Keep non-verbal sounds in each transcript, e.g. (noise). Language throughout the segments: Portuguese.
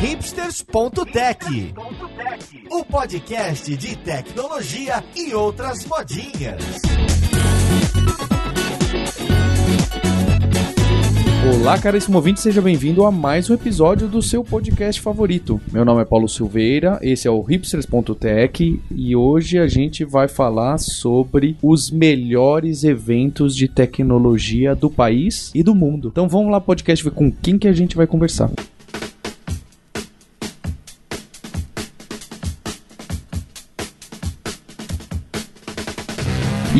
hipsters.tech, o podcast de tecnologia e outras modinhas. Olá, caríssimo ouvinte, seja bem-vindo a mais um episódio do seu podcast favorito. Meu nome é Paulo Silveira, esse é o hipsters.tech e hoje a gente vai falar sobre os melhores eventos de tecnologia do país e do mundo. Então vamos lá, podcast, ver com quem que a gente vai conversar.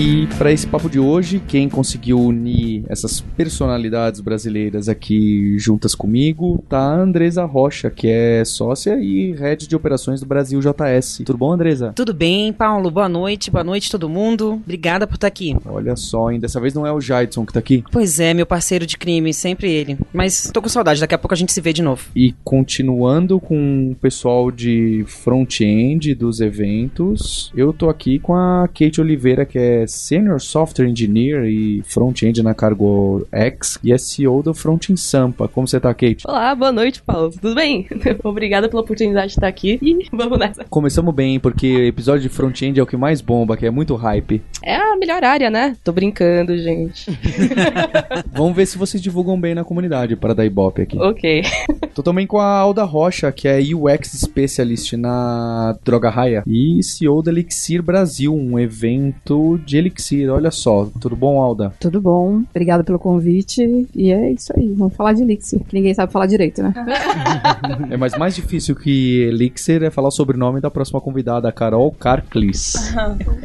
E para esse papo de hoje, quem conseguiu unir essas personalidades brasileiras aqui juntas comigo tá a Andresa Rocha, que é sócia e head de operações do Brasil JS. Tudo bom, Andresa? Tudo bem, Paulo. Boa noite. Boa noite todo mundo. Obrigada por estar aqui. Olha só, hein? Dessa vez não é o Jaidson que tá aqui. Pois é, meu parceiro de crime, sempre ele. Mas tô com saudade, daqui a pouco a gente se vê de novo. E continuando com o pessoal de front-end dos eventos, eu tô aqui com a Kate Oliveira, que é Senior Software Engineer e Front-End na Cargo X e SEO do Front em Sampa. Como você tá, Kate? Olá, boa noite, Paulo. Tudo bem? (laughs) Obrigada pela oportunidade de estar aqui e (laughs) vamos nessa. Começamos bem, porque episódio de front-end é o que mais bomba, que é muito hype. É a melhor área, né? Tô brincando, gente. (laughs) Vamos ver se vocês divulgam bem na comunidade para dar ibope aqui. ok. Tô também com a Alda Rocha, que é UX Specialist na Droga Raia e CEO da Elixir Brasil, um evento de Elixir. Olha só, tudo bom, Alda? Tudo bom, obrigada pelo convite. E é isso aí, vamos falar de Elixir. Ninguém sabe falar direito, né? (laughs) É, mas mais difícil que Elixir é falar o sobrenome da próxima convidada, Carol Carclis,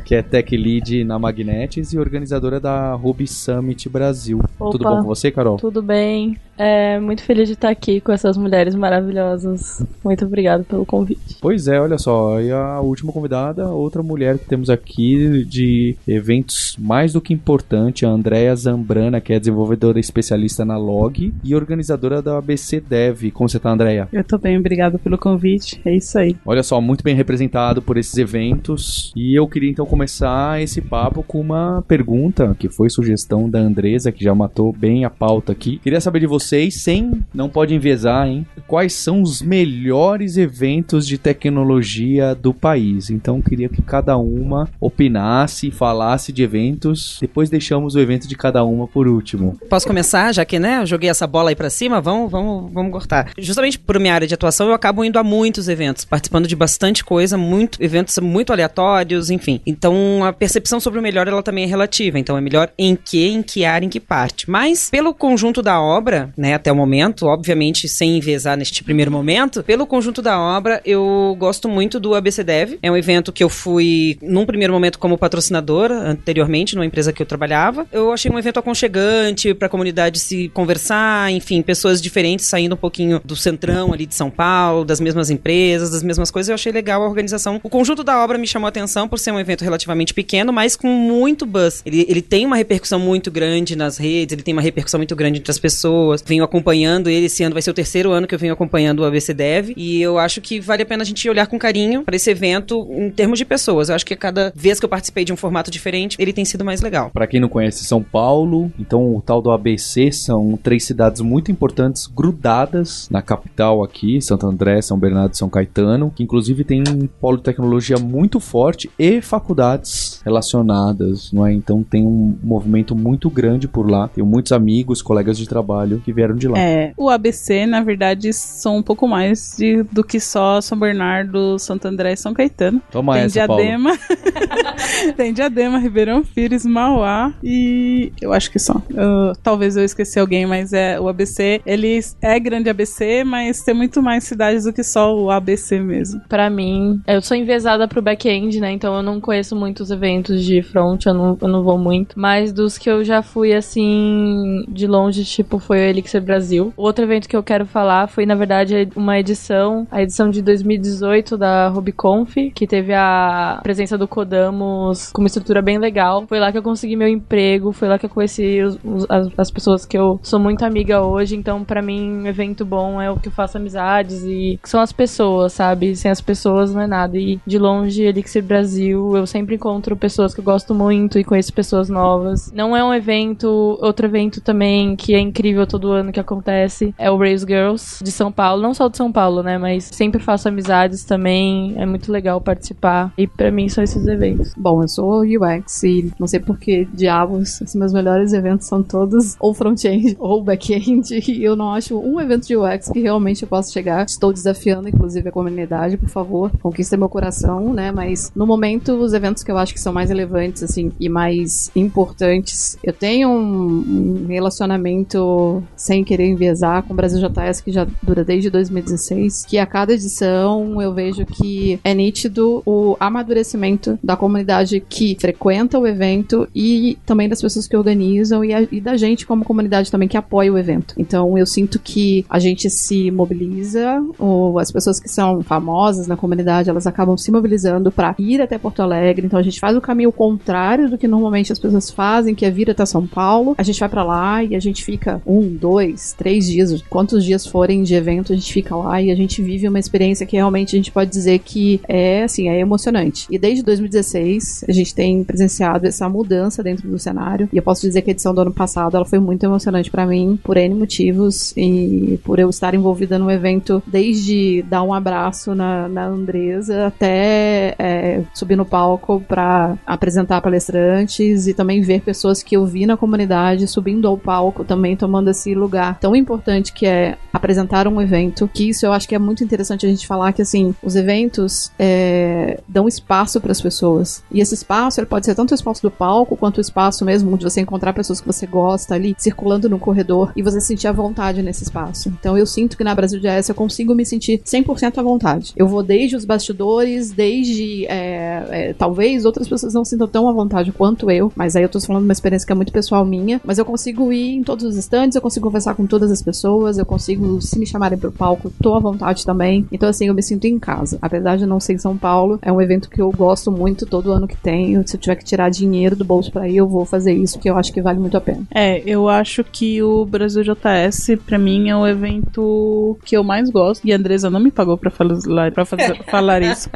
que é Tech Lead na Magnetis e organizadora da Ruby Summit Brasil. Opa. Tudo bom com você, Carol? Tudo bem. É muito feliz de estar aqui com essas mulheres maravilhosas. Muito obrigada pelo convite. Pois é, olha só, e a última convidada, outra mulher que temos aqui de eventos mais do que importante, a Andrea Zambrana, que é desenvolvedora especialista na Log e organizadora da ABC Dev. Como você tá, Andrea? Eu tô bem, obrigada pelo convite. É isso aí. Olha só, muito bem representado por esses eventos. E eu queria então começar esse papo com uma pergunta que foi sugestão da Andresa, que já matou bem a pauta aqui. Queria saber de vocês, sem, não pode enviesar, hein? Quais são os melhores eventos de tecnologia do país? Então queria que cada uma opinasse, falasse de eventos. Depois deixamos o evento de cada uma por último. Posso começar, já que, né, eu joguei essa bola aí pra cima? Vamos, vamos, vamos cortar. Justamente por minha área de atuação, eu acabo indo a muitos eventos, participando de bastante coisa, muito eventos muito aleatórios, enfim. Então, a percepção sobre o melhor, ela também é relativa. Então, é melhor em que, em que área, em que parte. Mas, pelo conjunto da obra, né, até o momento, obviamente, sem envezar neste primeiro momento, pelo conjunto da obra, eu gosto muito do ABC Dev. É um evento que eu fui, num primeiro momento, como patrocinadora, anteriormente, numa empresa que eu trabalhava. Eu achei um evento aconchegante pra comunidade se conversar, enfim, pessoas diferentes saindo um pouquinho do centrão ali de São Paulo, das mesmas empresas, das mesmas coisas. Eu achei legal a organização. O conjunto da obra me chamou a atenção por ser um evento relativamente pequeno, mas com muito buzz. Ele, ele tem uma repercussão muito grande nas redes, ele tem uma repercussão muito grande entre as pessoas. Venho acompanhando ele esse ano, vai ser o terceiro ano que eu venho acompanhando o ABC Dev, e eu acho que vale a pena a gente olhar com carinho para esse evento em termos de pessoas. Eu acho que cada vez que eu participei de um formato diferente, ele tem sido mais legal. Para quem não conhece São Paulo, então o tal do ABC são três cidades muito importantes grudadas na capital aqui, Santo André, São Bernardo e São Caetano, que inclusive tem um polo de tecnologia muito forte e faculdades relacionadas, não é? Então tem um movimento muito grande por lá. Tenho muitos amigos, colegas de trabalho que vieram de lá. É, o ABC, na verdade, são um pouco mais de- do que só São Bernardo, Santo André e São Caetano. Toma Tem essa, Paulo. Diadema. (laughs) Tem Diadema, Ribeirão Pires, Mauá e eu acho que só. Eu- talvez eu esqueci alguém, mas é o ABC, ele é grande ABC, mas tem muito mais cidades do que só o ABC mesmo. Pra mim, eu sou envezada pro back-end, né? Então eu não conheço muitos eventos de front, eu não, eu não vou muito. Mas dos que eu já fui, assim, de longe, tipo, foi o Elixir Brasil. Outro evento que eu quero falar foi, na verdade, uma edição, a edição de 2018 da RubyConf, que teve a presença do Codamos com uma estrutura bem legal. Foi lá que eu consegui meu emprego, foi lá que eu conheci os- os- as, as pessoas que eu sou muito amiga hoje. Então, pra mim, um evento bom é o que eu faço amizades e são as pessoas, sabe? Sem as pessoas não é nada. E de longe, Elixir Brasil, eu sempre encontro pessoas que eu gosto muito e conheço pessoas novas. Não é um evento, outro evento também que é incrível todo ano que acontece, é o Race Girls, de São Paulo, não só de São Paulo, né, mas sempre faço amizades também, é muito legal participar. E pra mim são esses eventos. Bom, eu sou UX e não sei por que diabos, os meus melhores eventos são todos ou front-end (laughs) ou back-end e eu não acho um evento de UX que realmente eu possa chegar. Estou desafiando, inclusive, a comunidade, por favor, conquista meu coração, né? Mas no momento, os eventos que eu acho que são mais relevantes, assim, e mais importantes, eu tenho um relacionamento sem querer enviesar com o Brasil JS que já dura desde 2016, que a cada edição eu vejo que é nítido o amadurecimento da comunidade que frequenta o evento e também das pessoas que organizam e, a, e da gente como comunidade também que apoia o evento. Então eu sinto que a gente se mobiliza, ou as pessoas que são famosas na comunidade, elas acabam se mobilizando para ir até Porto Alegre. Então a gente faz o caminho contrário do que normalmente as pessoas fazem, que é vir até São Paulo. A gente vai para lá e a gente fica um, dois, três dias, quantos dias forem de evento, a gente fica lá e a gente vive uma experiência que realmente a gente pode dizer que é assim, é emocionante. E desde 2016 a gente tem presenciado essa mudança dentro do cenário. E eu posso dizer que a edição do ano passado ela foi muito emocionante para mim por N motivos e por eu estar envolvida no evento desde dar um abraço na, na Andresa até é, subir no palco para apresentar palestrantes e também ver pessoas que eu vi na comunidade subindo ao palco também tomando esse lugar tão importante que é apresentar um evento. Que isso eu acho que é muito interessante a gente falar que assim os eventos é, dão espaço para as pessoas e esse espaço ele pode ser tanto o espaço do palco quanto o espaço mesmo de você encontrar pessoas que você gosta ali circulando no corredor e você sentir a vontade nesse espaço. Então eu sinto que na Brasil Jazz eu consigo me sentir 100% à vontade. Eu vou desde os bastidores, desde é, é, talvez outras pessoas não sintam tão à vontade quanto eu, mas aí eu tô falando de uma experiência que é muito pessoal minha, mas eu consigo ir em todos os estandes, eu consigo conversar com todas as pessoas, eu consigo, se me chamarem pro palco, tô à vontade também. Então assim, eu me sinto em casa. Apesar de não ser em São Paulo, é um evento que eu gosto muito todo ano que tenho. Se eu tiver que tirar dinheiro do bolso para ir, eu vou fazer isso, porque eu acho que vale muito a pena. É, eu acho que o Brasil JS, pra mim, é o evento que eu mais gosto. E a Andresa não me pagou pra falar, pra fazer, (laughs) falar isso,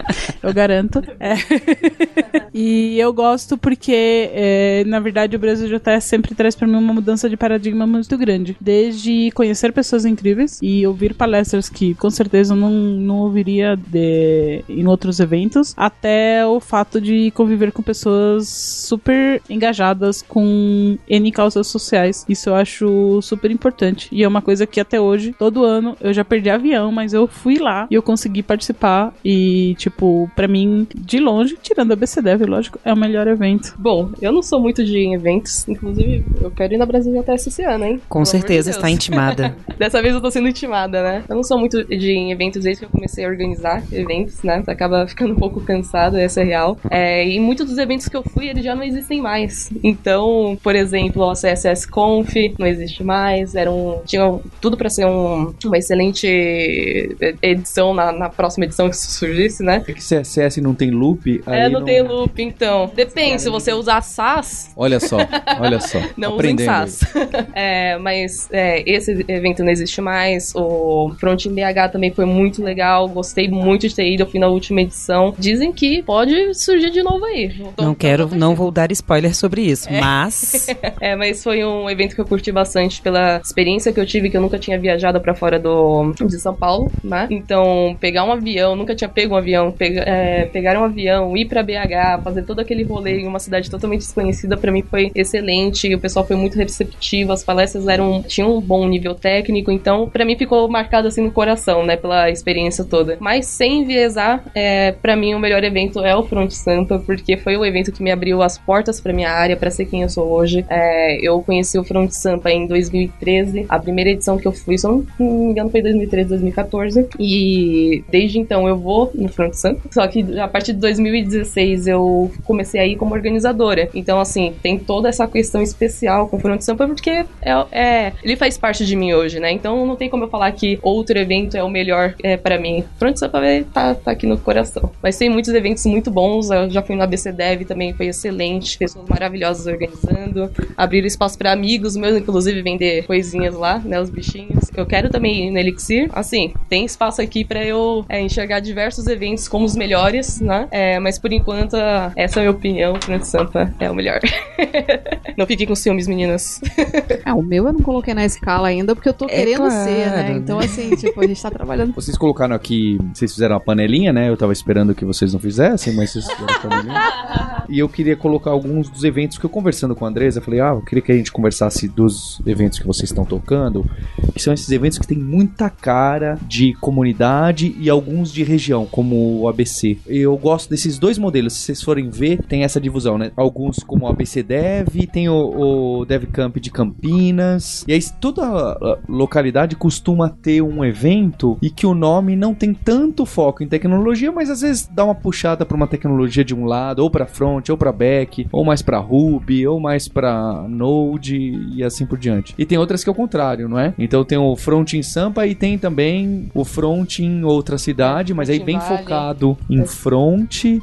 eu garanto. É. (laughs) e eu gosto porque, é, na verdade, o Brasil JS sempre traz pra mim uma mudança de paradigma muito grande. Desde conhecer pessoas incríveis e ouvir palestras que com certeza eu não, não ouviria de, em outros eventos, até o fato de conviver com pessoas super engajadas com N causas sociais. Isso eu acho super importante. E é uma coisa que até hoje, todo ano, eu já perdi avião, mas eu fui lá e eu consegui participar. E, tipo, pra mim, de longe, tirando a BCDev, lógico, é o melhor evento. Bom, eu não sou muito de eventos, inclusive eu quero ir na Brasil até esse ano, hein? Com Pelo certeza está intimada. (laughs) Dessa vez eu tô sendo intimada, né? Eu não sou muito de eventos desde que eu comecei a organizar eventos, né? Você acaba ficando um pouco cansado, essa é real. É, e muitos dos eventos que eu fui, eles já não existem mais. Então, por exemplo, o CSS Conf não existe mais. Era um, tinha tudo pra ser um- uma excelente edição na, na próxima edição que surgisse, né? É que se CS não tem loop, aí é, não, tem loop, então. Depende, se você usar SAS, Olha só, olha só. (laughs) não usem. SAS. (laughs) É, mas é, esse evento não existe mais. O Front BH também foi muito legal. Gostei muito de ter ido. Eu fui na última edição. Dizem que pode surgir de novo aí. Tô- Não tô- quero, não vou dar spoiler sobre isso, mas (laughs) É, mas foi um evento que eu curti bastante pela experiência que eu tive, que eu nunca tinha viajado pra fora do, de São Paulo, né? Então, pegar um avião, nunca tinha pego um avião, pega, é, pegar um avião, ir pra BH, fazer todo aquele rolê em uma cidade totalmente desconhecida, pra mim foi excelente. O pessoal foi muito receptivo, as palestras eram tinham um bom nível técnico, então pra mim ficou marcado assim no coração, né, pela experiência toda. Mas sem enviesar, é, para mim o melhor evento é o Front Sampa, porque foi o evento que me abriu as portas pra minha área, pra ser quem eu sou hoje. É, eu conheci o Front Sampa em 2013, a primeira edição que eu fui, se eu não me engano, foi 2013, 2014. E desde então eu vou no Front Sampa. Só que a partir de 2016 eu comecei a ir como organizadora. Então, assim, tem toda essa questão especial com o Front Sampa, porque é, é- ele faz parte de mim hoje, né? Então não tem como eu falar que outro evento é o melhor é, para mim. Front Sampa vai tá, tá aqui no coração. Mas tem muitos eventos muito bons. Eu já fui no ABC Dev também, foi excelente. Pessoas maravilhosas organizando. Abrir espaço para amigos meus, inclusive, vender coisinhas lá, né? Os bichinhos. Eu quero também ir no Elixir. Assim, tem espaço aqui para eu é, enxergar diversos eventos como os melhores, né? É, mas por enquanto, essa é a minha opinião. Front Sampa é o melhor. (laughs) não fiquem com ciúmes, meninas. Ah, o meu eu não coloquei na escala ainda, porque eu tô É querendo claro. né? né? Então, assim, tipo, a gente tá trabalhando. Vocês colocaram aqui, vocês fizeram a panelinha, né? Eu tava esperando que vocês não fizessem, mas vocês fizeram a panelinha. E eu queria colocar alguns dos eventos que eu conversando com a Andresa, eu falei, ah, eu queria que a gente conversasse dos eventos que vocês estão tocando, que são esses eventos que tem muita cara de comunidade e alguns de região, como o ABC. Eu gosto desses dois modelos, se vocês forem ver, tem essa divisão, né? Alguns como o ABC Dev, tem o, o Dev Camp de Campinas, e aí toda a localidade costuma ter um evento e que o nome não tem tanto foco em tecnologia, mas às vezes dá uma puxada para uma tecnologia de um lado, ou para front, ou para back, ou mais para Ruby, ou mais para Node e assim por diante. E tem outras que é o contrário, não é? Então tem o front em Sampa e tem também o front em outra cidade, mas aí bem Valley. focado em front. E,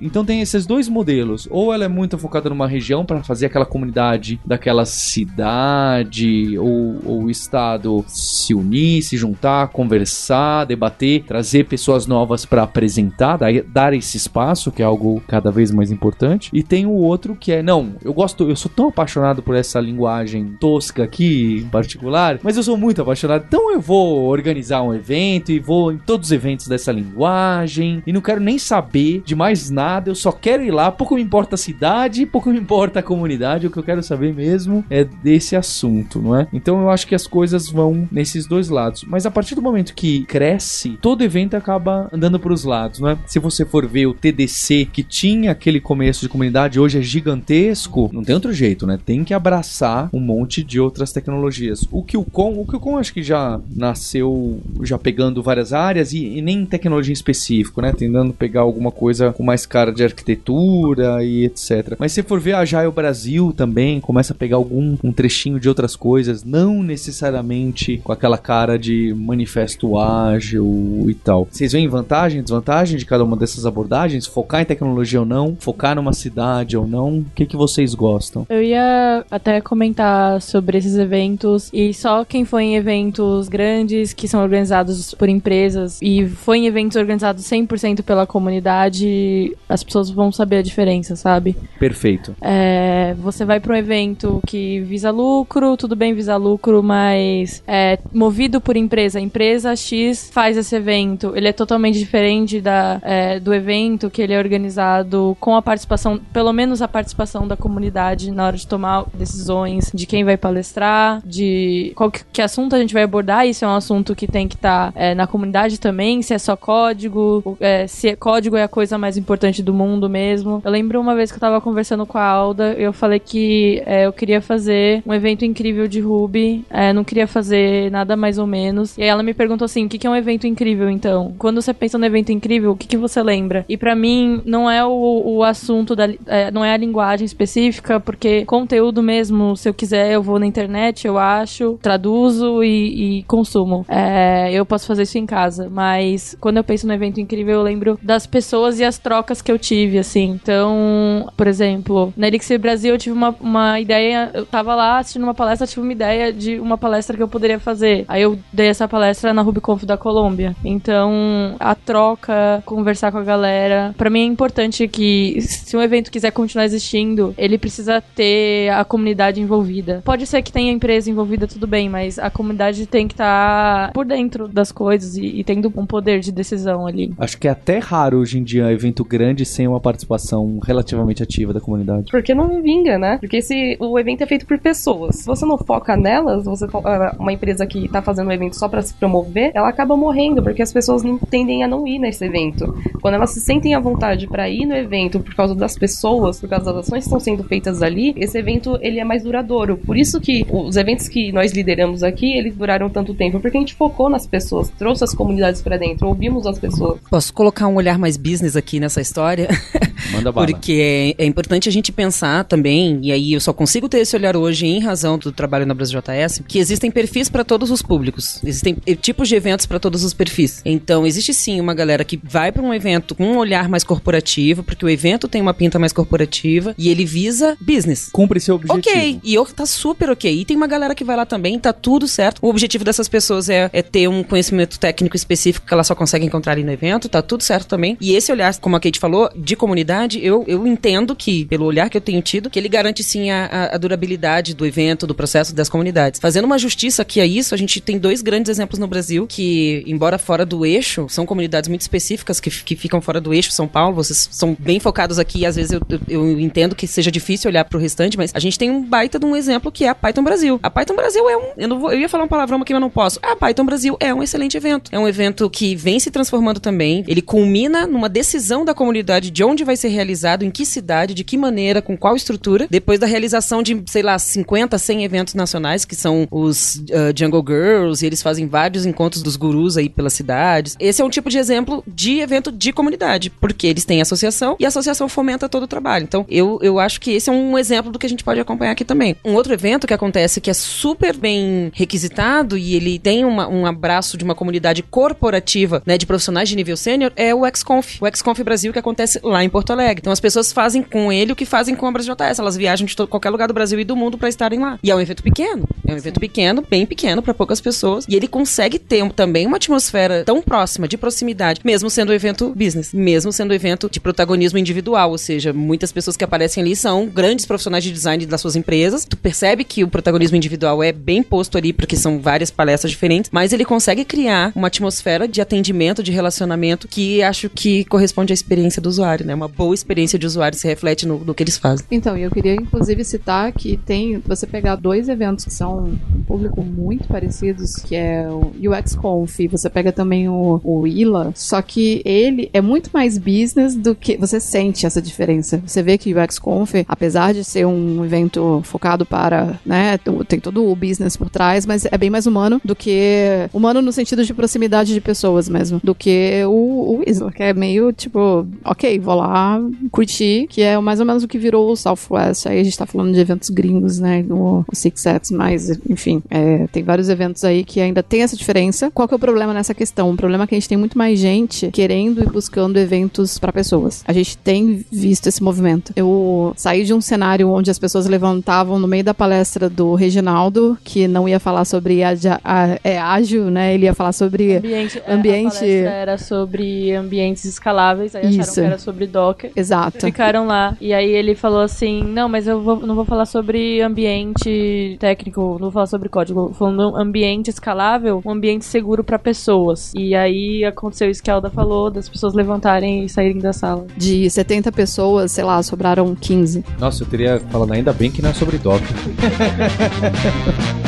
então tem esses dois modelos. Ou ela é muito focada numa região para fazer aquela comunidade daquela cidade ou, ou o estado se unir, se juntar, conversar, debater, trazer pessoas novas para apresentar, dar, dar esse espaço, que é algo cada vez mais importante. E tem o outro que é, não, eu gosto, eu sou tão apaixonado por essa linguagem tosca aqui em particular, mas eu sou muito apaixonado, então eu vou organizar um evento e vou em todos os eventos dessa linguagem e não quero nem saber de mais nada, eu só quero ir lá, pouco me importa a cidade, pouco me importa a comunidade, o que eu quero saber mesmo é desse assunto, não é? Então eu acho que as coisas vão nesses dois lados, mas a partir do momento que cresce, todo evento acaba andando para os lados, não é? Se você for ver o TDC que tinha aquele começo de comunidade, hoje é gigantesco, não tem outro jeito, né? Tem que abraçar um monte de outras tecnologias. O QCon, o QCon acho que já nasceu já pegando várias áreas e, e nem tecnologia em específico, né? Tentando pegar alguma coisa com mais cara de arquitetura e etc. Mas se for ver a Agile Brasil também, começa a pegar algum um trechinho de outras coisas, não necessariamente com aquela cara de manifesto ágil e tal. Vocês veem vantagem, desvantagem de cada uma dessas abordagens? Focar em tecnologia ou não? Focar numa cidade ou não? O que, que vocês gostam? Eu ia até comentar sobre esses eventos e só quem foi em eventos grandes que são organizados por empresas e foi em eventos organizados 100% pela comunidade, as pessoas vão saber a diferença, sabe? Perfeito. É, você vai para um evento que visa lucro, tudo bem visa lucro, mas é movido por empresa. Empresa X faz esse evento. Ele é totalmente diferente da, é, do evento que ele é organizado com a participação, pelo menos a participação da comunidade na hora de tomar decisões de quem vai palestrar, de qual que, que assunto a gente vai abordar. Isso é um assunto que tem que estar na comunidade também, se é só código, é, se é- código é a coisa mais importante do mundo mesmo. Eu lembro uma vez que eu tava conversando com a Alda, eu falei que é, eu queria fazer um evento incrível de Ruby, é, não queria fazer nada mais ou menos. E aí ela me perguntou assim: o que, que é um evento incrível então? Quando você pensa no evento incrível, o que, que você lembra? E pra mim, não é o, o assunto, da, é, não é a linguagem específica, porque conteúdo mesmo, se eu quiser, eu vou na internet, eu acho, traduzo e, e consumo. É, eu posso fazer isso em casa, mas quando eu penso no evento incrível, eu lembro das pessoas e as trocas que eu tive, assim. Então, por exemplo, na Elixir Brasil eu tive uma, uma ideia, eu tava lá assistindo uma palestra, tive uma ideia de uma palestra que eu poderia fazer. Aí eu dei essa palestra na RubyConf da Colômbia. Então, a troca, conversar com a galera, pra mim é importante que se um evento quiser continuar existindo, ele precisa ter a comunidade envolvida. Pode ser que tenha empresa envolvida, tudo bem, mas a comunidade tem que estar por dentro das coisas e, e tendo um poder de decisão ali. Acho que é até raro hoje em dia evento grande sem uma participação relativamente ativa da comunidade. Porque não vinga, né? Porque se o evento é feito por pessoas, se você não foca nelas, você fo- ah, uma empresa que tá fazendo um evento só pra se promover, ela acaba morrendo, porque as pessoas não tendem a não ir nesse evento. Quando elas se sentem à vontade pra ir no evento por causa das pessoas, por causa das ações que estão sendo feitas ali, esse evento ele é mais duradouro. Por isso que os eventos que nós lideramos aqui, eles duraram tanto tempo, porque a gente focou nas pessoas, trouxe as comunidades pra dentro, ouvimos as pessoas. Posso colocar um olhar mais business aqui nessa história? (laughs) Manda bala. Porque é, é importante a gente pensar também, e aí eu só consigo ter esse olhar hoje em razão do trabalho na BrasilJS, que existem perfis para todos os públicos. Existem eh, tipos de eventos para todos os perfis. Então, existe sim uma galera que vai para um evento com um olhar mais corporativo, porque o evento tem uma pinta mais corporativa e ele visa business. Cumpre seu objetivo. Ok, e eu tá super ok. E tem uma galera que vai lá também, tá tudo certo. O objetivo dessas pessoas é, é ter um conhecimento técnico específico que ela só consegue encontrar ali no evento, tá tudo certo também. E esse olhar, como a Kate falou, de comunidade, eu, eu entendo que, pelo olhar que eu tenho tido, que ele garante sim a- a durabilidade do evento, do processo das comunidades. Fazendo uma justiça aqui aí, isso, a gente tem dois grandes exemplos no Brasil que, embora fora do eixo, são comunidades muito específicas que, que ficam fora do eixo, São Paulo. Vocês são bem focados aqui. Às vezes eu, eu, eu entendo que seja difícil olhar pro restante, mas a gente tem um baita de um exemplo que é a Python Brasil. A Python Brasil é um. Eu, não vou, eu ia falar um palavrão aqui, mas não posso. A Python Brasil é um excelente evento. É um evento que vem se transformando também. Ele culmina numa decisão da comunidade de onde vai ser realizado, em que cidade, de que maneira, com qual estrutura, depois da realização de, sei lá, 50, 100 eventos nacionais, que são os uh, Jungle Girls, e eles fazem vários encontros dos gurus aí pelas cidades. Esse é um tipo de exemplo de evento de comunidade, porque eles têm associação e a associação fomenta todo o trabalho. Então, eu, eu acho que esse é um exemplo do que a gente pode acompanhar aqui também. Um outro evento que acontece que é super bem requisitado e ele tem uma, um abraço de uma comunidade corporativa, né, de profissionais de nível sênior, é o XConf. O XConf Brasil que acontece lá em Porto Alegre. Então, as pessoas fazem com ele o que fazem com a Brasil. Elas viajam de todo, qualquer lugar do Brasil e do mundo para estarem lá. E é um evento pequeno. É um evento pequeno, bem pequeno para poucas pessoas. E ele consegue ter também uma atmosfera tão próxima, de proximidade, mesmo sendo um evento business, mesmo sendo um evento de protagonismo individual. Ou seja, muitas pessoas que aparecem ali são grandes profissionais de design das suas empresas. Tu percebe que o protagonismo individual é bem posto ali, porque são várias palestras diferentes, mas ele consegue criar uma atmosfera de atendimento, de relacionamento, que acho que corresponde à experiência do usuário, né? Uma boa experiência de usuário se reflete no, no que eles fazem. Então, eu queria inclusive citar que tem, você pegar dois eventos que são um público muito parecidos, que é o UX Conf, você pega também o, o ILA, só que ele é muito mais business do que você sente essa diferença. Você vê que o UX Conf, apesar de ser um evento focado para, né, tem todo o business por trás, mas é bem mais humano do que humano no sentido de proximidade de pessoas mesmo, do que o, o ISLA, que é meio tipo, ok, vou lá curtir, que é mais ou menos o que virou o Southwest. Aí a gente tá falando de eventos gringos, né, no o Six Mas enfim, é, tem vários eventos aí que ainda tem essa diferença. Qual que é o problema nessa questão? O problema é que a gente tem muito mais gente querendo e buscando eventos para pessoas. A gente tem visto esse movimento. Eu saí de um cenário onde as pessoas levantavam no meio da palestra do Reginaldo, que não ia falar sobre a, a, é ágil, né? Ele ia falar sobre ambiente. é, ambiente. Era sobre ambientes escaláveis, aí acharam Isso. que era sobre Docker. Exato. Ficaram lá. E aí ele falou assim: Não, mas eu vou- não vou falar sobre ambiente técnico, não vou falar sobre código. Falando um ambiente escalável, um ambiente seguro pra pessoas. E aí aconteceu isso que a Alda falou, das pessoas levantarem e saírem da sala. De 70 pessoas, sei lá, sobraram 15. Nossa, eu teria falado ainda bem que não é sobre Docker. (laughs)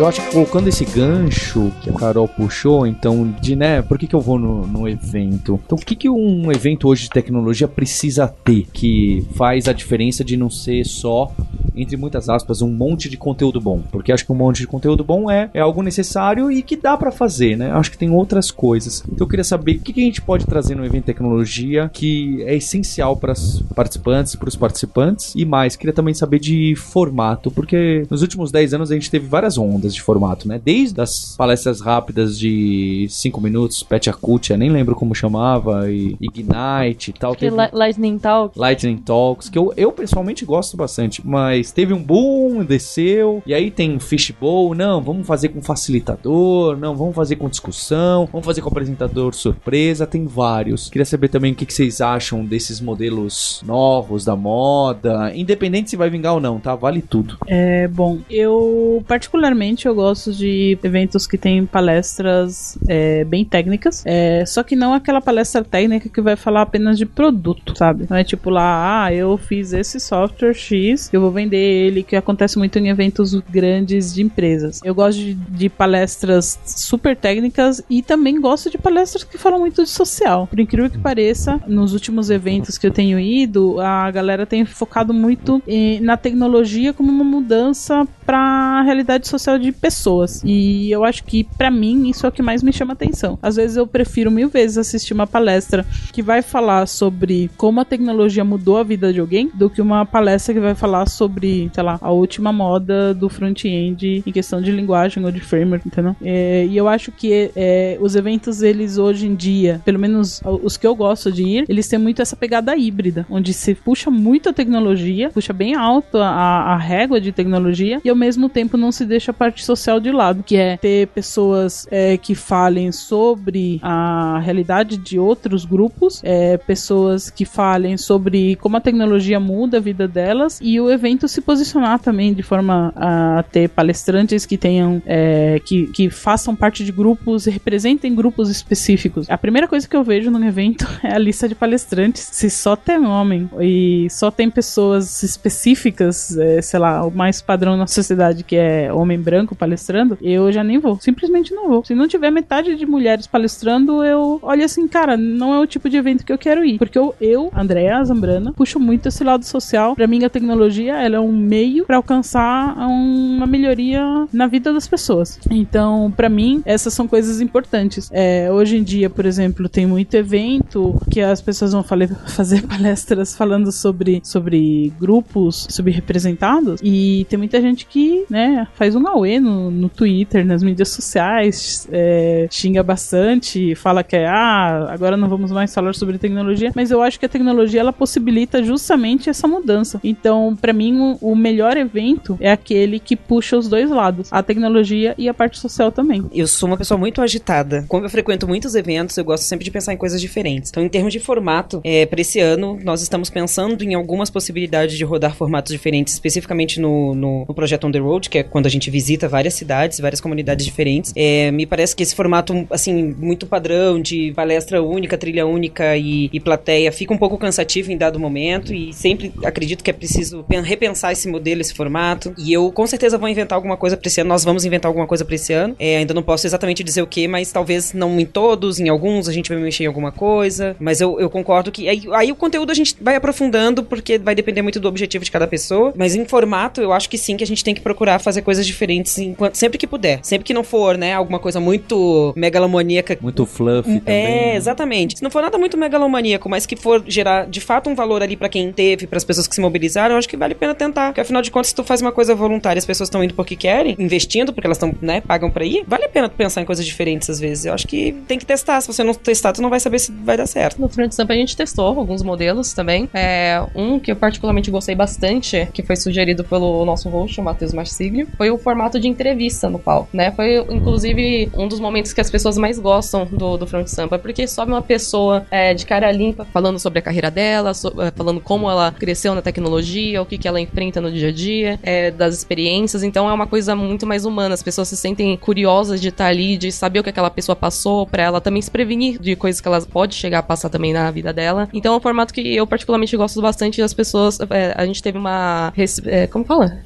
Eu acho que colocando esse gancho que a Carol puxou, então, de né, por que, que eu vou no, no evento? Então, o que, que um evento hoje de tecnologia precisa ter que faz a diferença de não ser só, entre muitas aspas, um monte de conteúdo bom? Porque acho que um monte de conteúdo bom é, é algo necessário e que dá pra fazer, né? Acho que tem outras coisas. Então, eu queria saber o que, que a gente pode trazer no evento de tecnologia que é essencial para os participantes, para os participantes e mais. Queria também saber de formato, porque nos últimos 10 anos a gente teve várias ondas de formato, né? Desde as palestras rápidas de 5 minutos, Pet Acutia, nem lembro como chamava, e Ignite e tal. Teve Li- Lightning Talk. Lightning Talks, que eu, eu pessoalmente gosto bastante, mas teve um boom, desceu, e aí tem Fishbowl, não, vamos fazer com facilitador, não, vamos fazer com discussão, vamos fazer com apresentador surpresa, tem vários. Queria saber também o que, que vocês acham desses modelos novos da moda, independente se vai vingar ou não, tá? Vale tudo. É bom, eu particularmente eu gosto de eventos que tem palestras é, bem técnicas, é, só que não aquela palestra técnica que vai falar apenas de produto, sabe? Não é tipo lá, ah, eu fiz esse software X, eu vou vender ele, que acontece muito em eventos grandes de empresas. Eu gosto de, de palestras super técnicas e também gosto de palestras que falam muito de social. Por incrível que pareça, nos últimos eventos que eu tenho ido, a galera tem focado muito eh, na tecnologia como uma mudança para a realidade social de pessoas. E eu acho que pra mim isso é o que mais me chama atenção. Às vezes eu prefiro mil vezes assistir uma palestra que vai falar sobre como a tecnologia mudou a vida de alguém do que uma palestra que vai falar sobre sei lá, a última moda do front-end em questão de linguagem ou de framework, entendeu? É, e eu acho que é, os eventos, eles hoje em dia, pelo menos os que eu gosto de ir, eles têm muito essa pegada híbrida, onde se puxa muito a tecnologia, puxa bem alto a, a régua de tecnologia e ao mesmo tempo não se deixa parte social de lado, que é ter pessoas é, que falem sobre a realidade de outros grupos, é, pessoas que falem sobre como a tecnologia muda a vida delas e o evento se posicionar também de forma a ter palestrantes que tenham é, que, que façam parte de grupos e representem grupos específicos. A primeira coisa que eu vejo num evento (laughs) é a lista de palestrantes. Se só tem homem e só tem pessoas específicas, é, sei lá, o mais padrão na sociedade que é homem branco palestrando, eu já nem vou. Simplesmente não vou. Se não tiver metade de mulheres palestrando, eu olho assim, cara, não é o tipo de evento que eu quero ir. Porque eu, eu Andréa Zambrana, puxo muito esse lado social. Pra mim, a tecnologia ela é um meio para alcançar uma melhoria na vida das pessoas. Então, para mim, essas são coisas importantes. É, hoje em dia, por exemplo, tem muito evento que as pessoas vão fale, (laughs) fazer palestras falando sobre, sobre grupos subrepresentados e tem muita gente que, né, faz um auê no, no Twitter, nas mídias sociais, é, xinga bastante, fala que é, ah, agora não vamos mais falar sobre tecnologia, mas eu acho que a tecnologia ela possibilita justamente essa mudança. Então, para mim, o, o melhor evento é aquele que puxa os dois lados, a tecnologia e a parte social também. Eu sou uma pessoa muito agitada. Como eu frequento muitos eventos, eu gosto sempre de pensar em coisas diferentes. Então, em termos de formato, é, para esse ano, nós estamos pensando em algumas possibilidades de rodar formatos diferentes, especificamente no, no, no projeto On The Road, que é quando a gente visita várias cidades, várias comunidades diferentes. É, me parece que esse formato, assim, muito padrão de palestra única, trilha única e, e plateia, fica um pouco cansativo em dado momento e sempre acredito que é preciso repensar esse modelo, esse formato. E eu com certeza vou inventar alguma coisa para esse ano. Nós vamos inventar alguma coisa para esse ano. É, ainda não posso exatamente dizer o que, mas talvez não em todos, em alguns a gente vai mexer em alguma coisa. Mas eu, eu concordo que aí, aí o conteúdo a gente vai aprofundando porque vai depender muito do objetivo de cada pessoa. Mas em formato, eu acho que sim que a gente tem que procurar fazer coisas diferentes enquanto, sempre que puder. Sempre que não for, né, alguma coisa muito megalomaníaca. Muito fluffy É, também. né? exatamente. Se não for nada muito megalomaníaco, mas que for gerar de fato um valor ali pra quem teve, para as pessoas que se mobilizaram, eu acho que vale a pena tentar. Porque afinal de contas, se tu faz uma coisa voluntária, as pessoas estão indo porque querem, investindo porque elas estão, né, pagam pra ir, vale a pena tu pensar em coisas diferentes às vezes. Eu acho que tem que testar. Se você não testar, tu não vai saber se vai dar certo. No Front Stamp a gente testou alguns modelos também. É, um que eu particularmente gostei bastante, que foi sugerido pelo nosso host, o Matheus Marsiglio, foi o formato de entrevista no palco, né? Foi, inclusive, um dos momentos que as pessoas mais gostam do, do Front Sampa, porque sobe uma pessoa é, de cara limpa, falando sobre a carreira dela, so- é, falando como ela cresceu na tecnologia, o que, que ela enfrenta no dia a dia, é, das experiências. Então é uma coisa muito mais humana. As pessoas se sentem curiosas de estar ali, de saber o que aquela pessoa passou, pra ela também se prevenir de coisas que ela pode chegar a passar também na vida dela. Então é um formato que eu particularmente gosto bastante das pessoas. é, a gente teve uma. rece- é, como fala?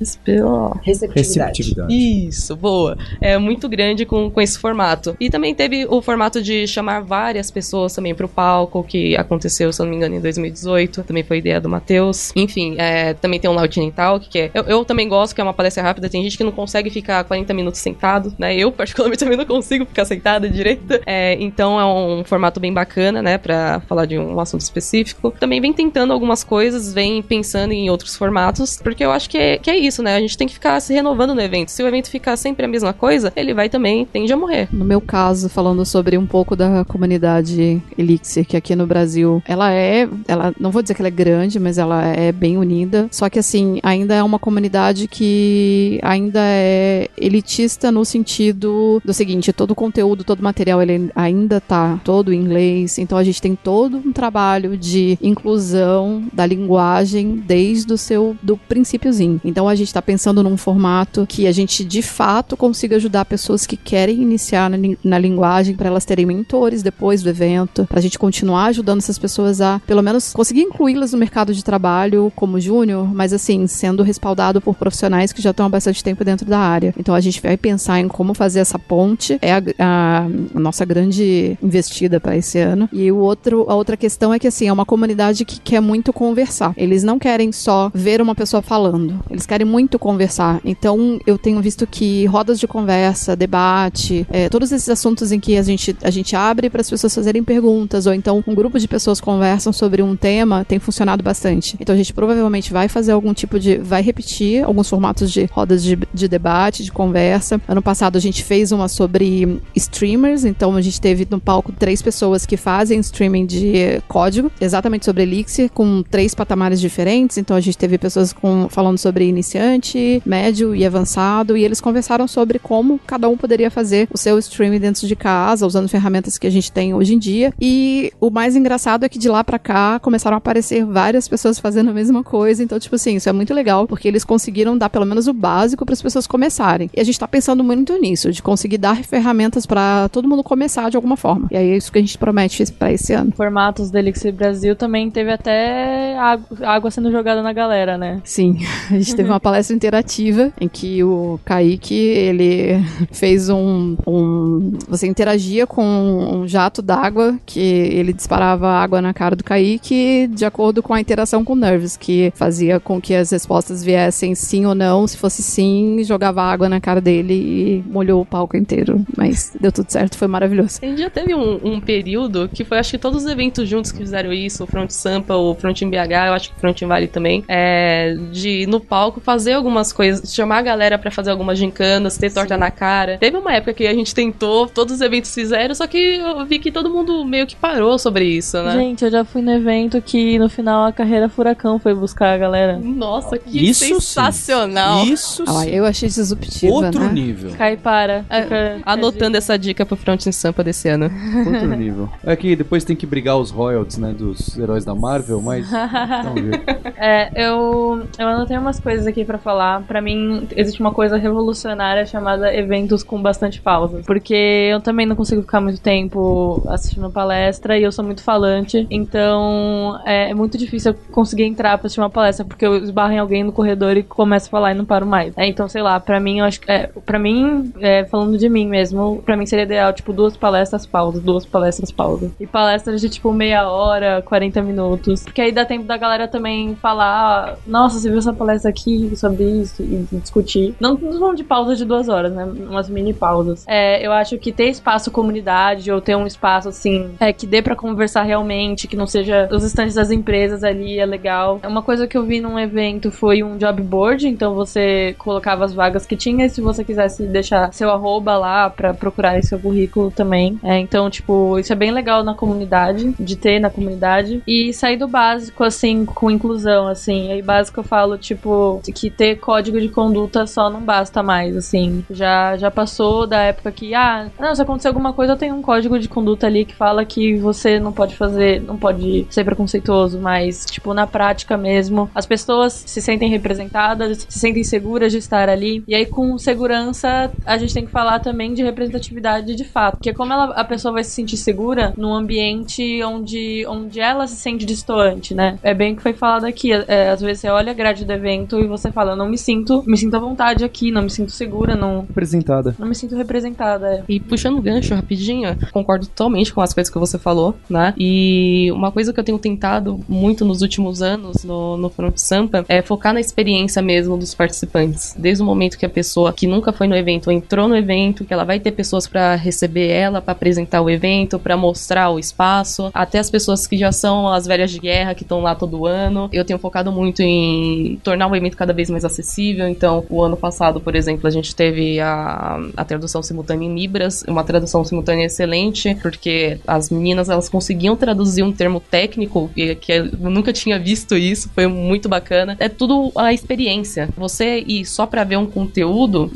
Ó, Receptividade. Isso, boa. É muito grande com, com esse formato. E também teve o formato de chamar várias pessoas também pro palco, que aconteceu, se eu não me engano, em 2018. Também foi ideia do Matheus. Enfim, é, também tem um Lightning Talk, que é, eu, eu também gosto, que é uma palestra rápida. Tem gente que não consegue ficar 40 minutos sentado, né? Eu, particularmente, (laughs) também não consigo ficar sentada direito. É, então é um formato bem bacana, né? Pra falar de um assunto específico. Também vem tentando algumas coisas, vem pensando em outros formatos, porque eu acho que é, que é isso, né? A gente tem que ficar se renovando no evento. Se evento ficar sempre a mesma coisa, ele vai também, tende a morrer. No meu caso, falando sobre um pouco da comunidade Elixir, que aqui no Brasil, ela é, ela não vou dizer que ela é grande, mas ela é bem unida. Só que assim, ainda é uma comunidade que ainda é elitista no sentido do seguinte, todo o conteúdo, todo o material, ele ainda tá todo em inglês. Então a gente tem todo um trabalho de inclusão da linguagem desde o seu do princípiozinho. Então a gente tá pensando num formato que a gente de fato consiga ajudar pessoas que querem iniciar na, na linguagem para elas terem mentores depois do evento, pra gente continuar ajudando essas pessoas a pelo menos conseguir incluí-las no mercado de trabalho como júnior, mas assim, sendo respaldado por profissionais que já estão há bastante tempo dentro da área. Então a gente vai pensar em como fazer essa ponte, é a, a- a nossa grande investida para esse ano. E o outro, a outra questão é que assim, é uma comunidade que quer muito conversar. Eles não querem só ver uma pessoa falando, eles querem muito conversar. Então eu tenho visto que rodas de conversa, debate, é, todos esses assuntos em que a gente, a gente abre para as pessoas fazerem perguntas, ou então um grupo de pessoas conversam sobre um tema, tem funcionado bastante. Então a gente provavelmente vai fazer algum tipo de. Vai repetir alguns formatos de rodas de, de debate, de conversa. Ano passado a gente fez uma sobre streamers, então a gente teve no palco três pessoas que fazem streaming de código, exatamente sobre Elixir, com três patamares diferentes. Então a gente teve pessoas com, falando sobre iniciante, médio e avançado, e eles conversaram sobre como cada um poderia fazer o seu streaming dentro de casa, usando ferramentas que a gente tem hoje em dia. E o mais engraçado é que de lá pra cá começaram a aparecer várias pessoas fazendo a mesma coisa. Então, tipo assim, isso é muito legal, porque eles conseguiram dar pelo menos o básico para as pessoas começarem. E a gente tá pensando muito nisso, de conseguir dar ferramentas para todo mundo começar de alguma forma. E aí é isso que a gente promete para esse ano. Formatos do Elixir Brasil também teve até água sendo jogada na galera, né? Sim, (laughs) a gente teve uma palestra interativa em que o Kaique, ele (laughs) fez um, um você interagia com um jato d'água que ele disparava água na cara do Kaique de acordo com a interação com o Nerves, que fazia com que as respostas viessem sim ou não. Se fosse sim, jogava água na cara dele e molhou o palco inteiro. Mas deu tudo certo, foi maravilhoso. A gente já teve um, um período que foi, acho que todos os eventos juntos que fizeram isso, o Front Sampa, o Front em BH, eu acho que o Front em Vale também, é, de no palco fazer algumas coisas, chamar a galera para fazer algumas gincanas, ter torta na cara. Teve uma época que a gente tentou, todos os eventos fizeram, só que eu vi que todo mundo meio que parou sobre isso, né? Gente, eu já fui no evento que no final a carreira Furacão foi buscar a galera. Nossa, que Isso sim. sensacional. Isso Ah, sim. eu achei disruptiva, Outro né? nível. Caipara. É, Fica- Anotando essa dica pro Front em Sampa desse ano. Outro nível. (laughs) É que depois tem que brigar os royalties, né, dos heróis da Marvel, mas... (laughs) É, eu, eu anotei umas coisas aqui pra falar. Pra mim, existe uma coisa revolucionária chamada eventos com bastante pausa. Porque eu também não consigo ficar muito tempo assistindo palestra e eu sou muito falante. Então, é, é muito difícil eu conseguir entrar pra assistir uma palestra porque eu esbarro em alguém no corredor e começo a falar e não paro mais. É, então, sei lá, pra mim, eu acho que. É, pra mim, é, falando de mim mesmo, pra mim seria ideal, tipo, duas palestras pausas, duas palestras pausas. E palestras de, tipo, meia hora, 40 minutos. Porque aí dá tempo da galera também falar, nossa, você viu essa palestra aqui sobre isso e discutir. Não, falando de pausa de duas horas, né? Umas mini pausas. É, eu acho que ter espaço comunidade ou ter um espaço assim é, que dê pra conversar realmente, que não seja os estantes das empresas ali, é legal. Uma coisa que eu vi num evento foi um job board, então você colocava as vagas que tinha e se você quisesse deixar seu arroba lá pra procurar seu currículo também. É, então, tipo, isso é bem legal na comunidade, de ter na comunidade. E sair do básico, assim, com inclusão, assim. Aí básico eu falo, tipo, que ter código de conduta só não basta mais, assim. Já, já passou da época que, ah, não, se acontecer alguma coisa, eu tenho um código de conduta ali que fala que você não pode fazer, não pode ser preconceituoso, mas, tipo, na prática mesmo, as pessoas se sentem representadas, se sentem seguras de estar ali. E aí, com segurança, a gente tem que falar também de representatividade de fato. Porque como ela, a pessoa vai se sentir segura num ambiente onde, onde ela se sente distante, né? É bem o que foi falado aqui. É, às vezes você olha a grade do evento e você fala, eu não me sinto, me sinto à vontade aqui, não me sinto segura, não, Representada. não me sinto representada. é. E puxando o gancho rapidinho, concordo totalmente com as coisas que você falou, né? E uma coisa que eu tenho tentado muito nos últimos anos no, no Front Sampa é focar na experiência mesmo dos participantes. Desde o momento que a pessoa que nunca foi no evento entrou no evento, que ela vai ter pessoas para receber ela, para apresentar o evento, para mostrar o espaço, até as pessoas que já são as velhas de guerra que estão lá todo ano. Eu tenho focado muito em tornar o evento cada vez mais acessível. Então, o ano passado, por exemplo, a gente teve a, a tradução simultânea em Libras, uma tradução simultânea excelente, porque as meninas elas conseguiam traduzir um termo técnico que, que eu nunca tinha visto isso, foi muito bacana. É tudo a experiência. Você ir só pra ver um conteúdo,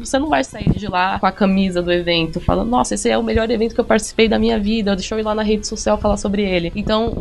você não vai sair de lá com a camisa do evento falando, nossa, esse é o melhor evento que eu participei da minha vida, deixa eu ir lá na rede social falar sobre ele. Então,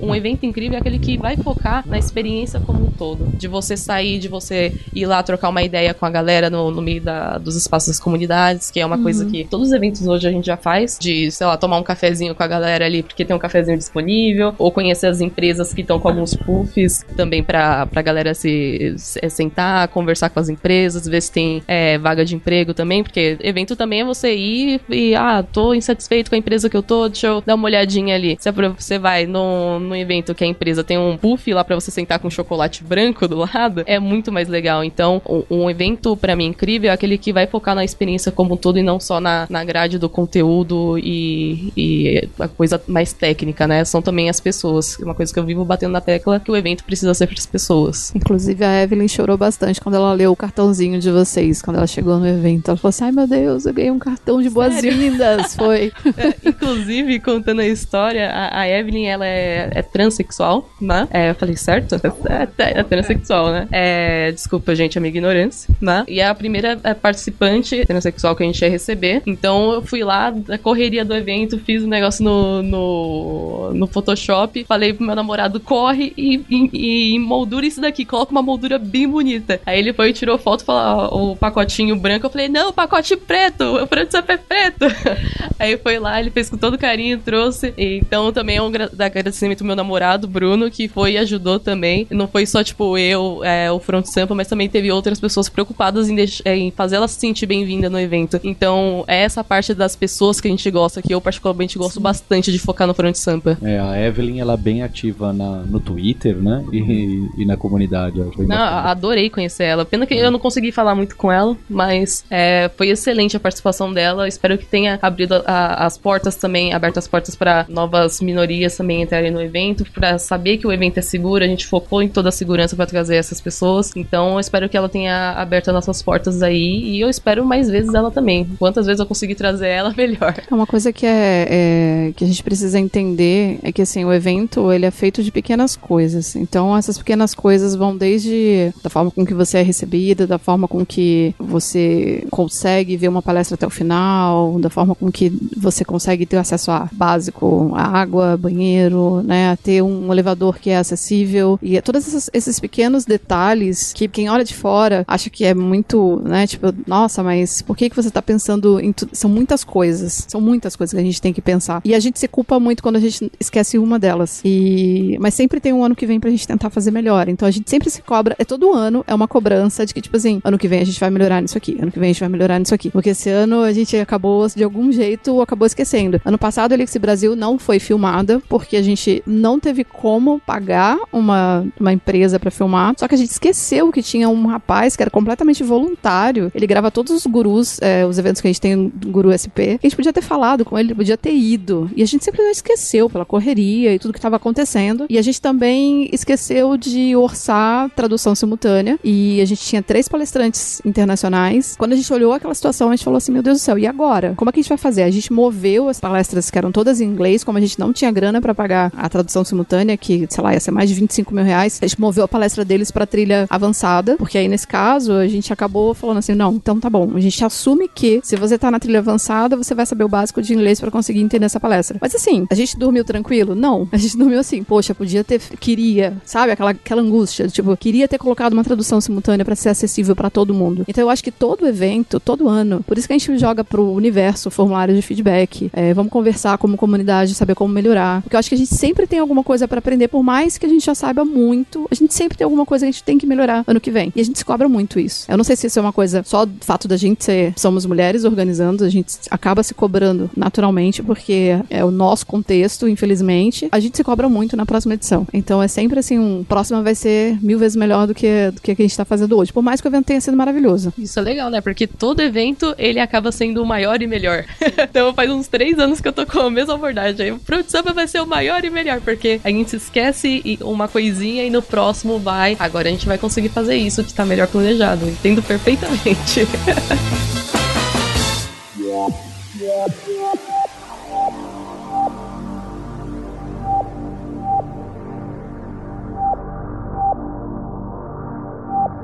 um evento incrível é aquele que vai focar na experiência como um todo. De você sair, de você ir lá trocar uma ideia com a galera no, no meio da- dos espaços das comunidades, que é uma coisa que todos os eventos hoje a gente já faz, de, sei lá, tomar um cafezinho com a galera ali, porque tem um cafezinho disponível, ou conhecer as empresas que estão com alguns puffs também pra, pra galera se, se- sentar, conversar com as empresas, ver se tem é, vaga de emprego também, porque evento também é você ir e, ah, tô insatisfeito com a empresa que eu tô, deixa eu dar uma olhadinha ali. Se é você vai num, num evento que a empresa tem um puff lá pra você sentar com chocolate branco do lado, é muito mais legal. Então, um, um evento pra mim incrível é aquele que vai focar na experiência como um todo e não só na, na grade do conteúdo e, e a coisa mais técnica, né? São também as pessoas. Uma coisa que eu vivo batendo na tecla que o evento precisa ser para as pessoas. Inclusive, a Evelyn chorou bastante quando ela leu o cartãozinho de vocês, quando ela chegou no evento. Ela falou assim: ai meu Deus, eu ganhei um cartão de boas-vindas. Foi. (laughs) É, inclusive, contando a história, a, a Evelyn, ela é, é transexual, né? É, eu falei certo? É, é, é transexual, né? É, desculpa, gente, a minha ignorância, né? E é a primeira é, participante transexual que a gente ia receber. Então, eu fui lá, da correria do evento, fiz o um negócio no, no, no Photoshop, falei pro meu namorado, corre e, e, e moldura isso daqui, coloca uma moldura bem bonita. Aí ele foi e tirou foto, falou o pacotinho branco, eu falei, não, pacote preto, o preto é preto. (laughs) Aí foi lá, ele fez com todo carinho, trouxe. Então também é um agradecimento ao meu namorado, Bruno, que foi e ajudou também. Não foi só, tipo, eu, é, o Front Sampa, mas também teve outras pessoas preocupadas em, é, em fazer ela se sentir bem-vinda no evento. Então, é essa parte das pessoas que a gente gosta, que eu particularmente gosto Sim. bastante de focar no Front Sampa. É, a Evelyn, ela é bem ativa na, no Twitter, né? E, e na comunidade. Não, adorei conhecer ela. Pena que eu não consegui falar muito com ela, mas é, foi excelente a participação dela. Espero que tenha abrido a, as portas também, aberto as portas para novas minorias também entrarem no evento, para saber que o evento é seguro. A gente focou em toda a segurança para trazer essas pessoas. Então, eu espero que ela tenha aberto as nossas portas aí e eu espero mais vezes ela também. Quantas vezes eu conseguir trazer ela, (laughs) melhor. É uma coisa que é, é que a gente precisa entender é que assim o evento ele é feito de pequenas coisas. Então, essas pequenas coisas vão desde da forma com que você é recebida, da forma com que você consegue ver uma palestra até o final, da forma com que você consegue ter acesso a básico, a água, banheiro, né, a ter um elevador que é acessível e é todos esses pequenos detalhes que quem olha de fora acha que é muito, né, tipo, nossa, mas por que que você tá pensando em tudo? São muitas coisas, são muitas coisas que a gente tem que pensar. E a gente se culpa muito quando a gente esquece uma delas. E mas sempre tem um ano que vem pra gente tentar fazer melhor. Então a gente sempre se cobra, é todo ano é uma cobrança de que tipo assim, ano que vem a gente vai melhorar nisso aqui, ano que vem a gente vai melhorar nisso aqui. Porque esse ano a gente acabou de algum jeito acabou esquecendo. Ano passado a Elixir Brasil não foi filmada porque a gente não teve como pagar uma, uma empresa para filmar. Só que a gente esqueceu que tinha um rapaz que era completamente voluntário. Ele grava todos os gurus, é, os eventos que a gente tem no Guru SP. a gente podia ter falado com ele, podia ter ido. E a gente simplesmente esqueceu pela correria e tudo que estava acontecendo. E a gente também esqueceu de orçar tradução simultânea. E a gente tinha três palestrantes internacionais. Quando a gente olhou aquela situação, a gente falou assim: meu Deus do céu, e agora? Como é que a gente vai fazer? A gente moveu as palestras que eram todas em inglês, como a gente não tinha grana para pagar a tradução simultânea, que, sei lá, ia ser mais de 25 mil reais. A gente moveu a palestra deles pra trilha avançada, porque aí nesse caso a gente acabou falando assim: não, então tá bom. A gente assume que se você tá na trilha avançada, você vai saber o básico de inglês para conseguir entender essa palestra. Mas assim, a gente dormiu tranquilo? Não. A gente dormiu assim, poxa, podia ter, queria, sabe? Aquela, aquela angústia, tipo, queria ter colocado uma tradução simultânea para ser acessível para todo mundo. Então eu acho que todo evento, todo ano, por isso que a gente joga pro universo formulário de feedback. É, vamos conversar como comunidade, saber como melhorar. Porque eu acho que a gente sempre tem alguma coisa para aprender, por mais que a gente já saiba muito, a gente sempre tem alguma coisa que a gente tem que melhorar ano que vem. E a gente se cobra muito isso. Eu não sei se isso é uma coisa só do fato da gente ser, somos mulheres organizando, a gente acaba se cobrando naturalmente, porque é o nosso contexto, infelizmente. A gente se cobra muito na próxima edição. Então é sempre assim, um próxima vai ser mil vezes melhor do que, do que a gente tá fazendo hoje. Por mais que o evento tenha sido maravilhoso. Isso é legal, né? Porque todo evento, ele acaba sendo o maior e melhor. (laughs) então faz uns três anos que eu tô com a mesma abordagem. O Fruit Samba vai ser o maior e melhor, porque a gente esquece uma coisinha e no próximo vai. Agora a gente vai conseguir fazer isso que tá melhor planejado. Entendo perfeitamente. (laughs)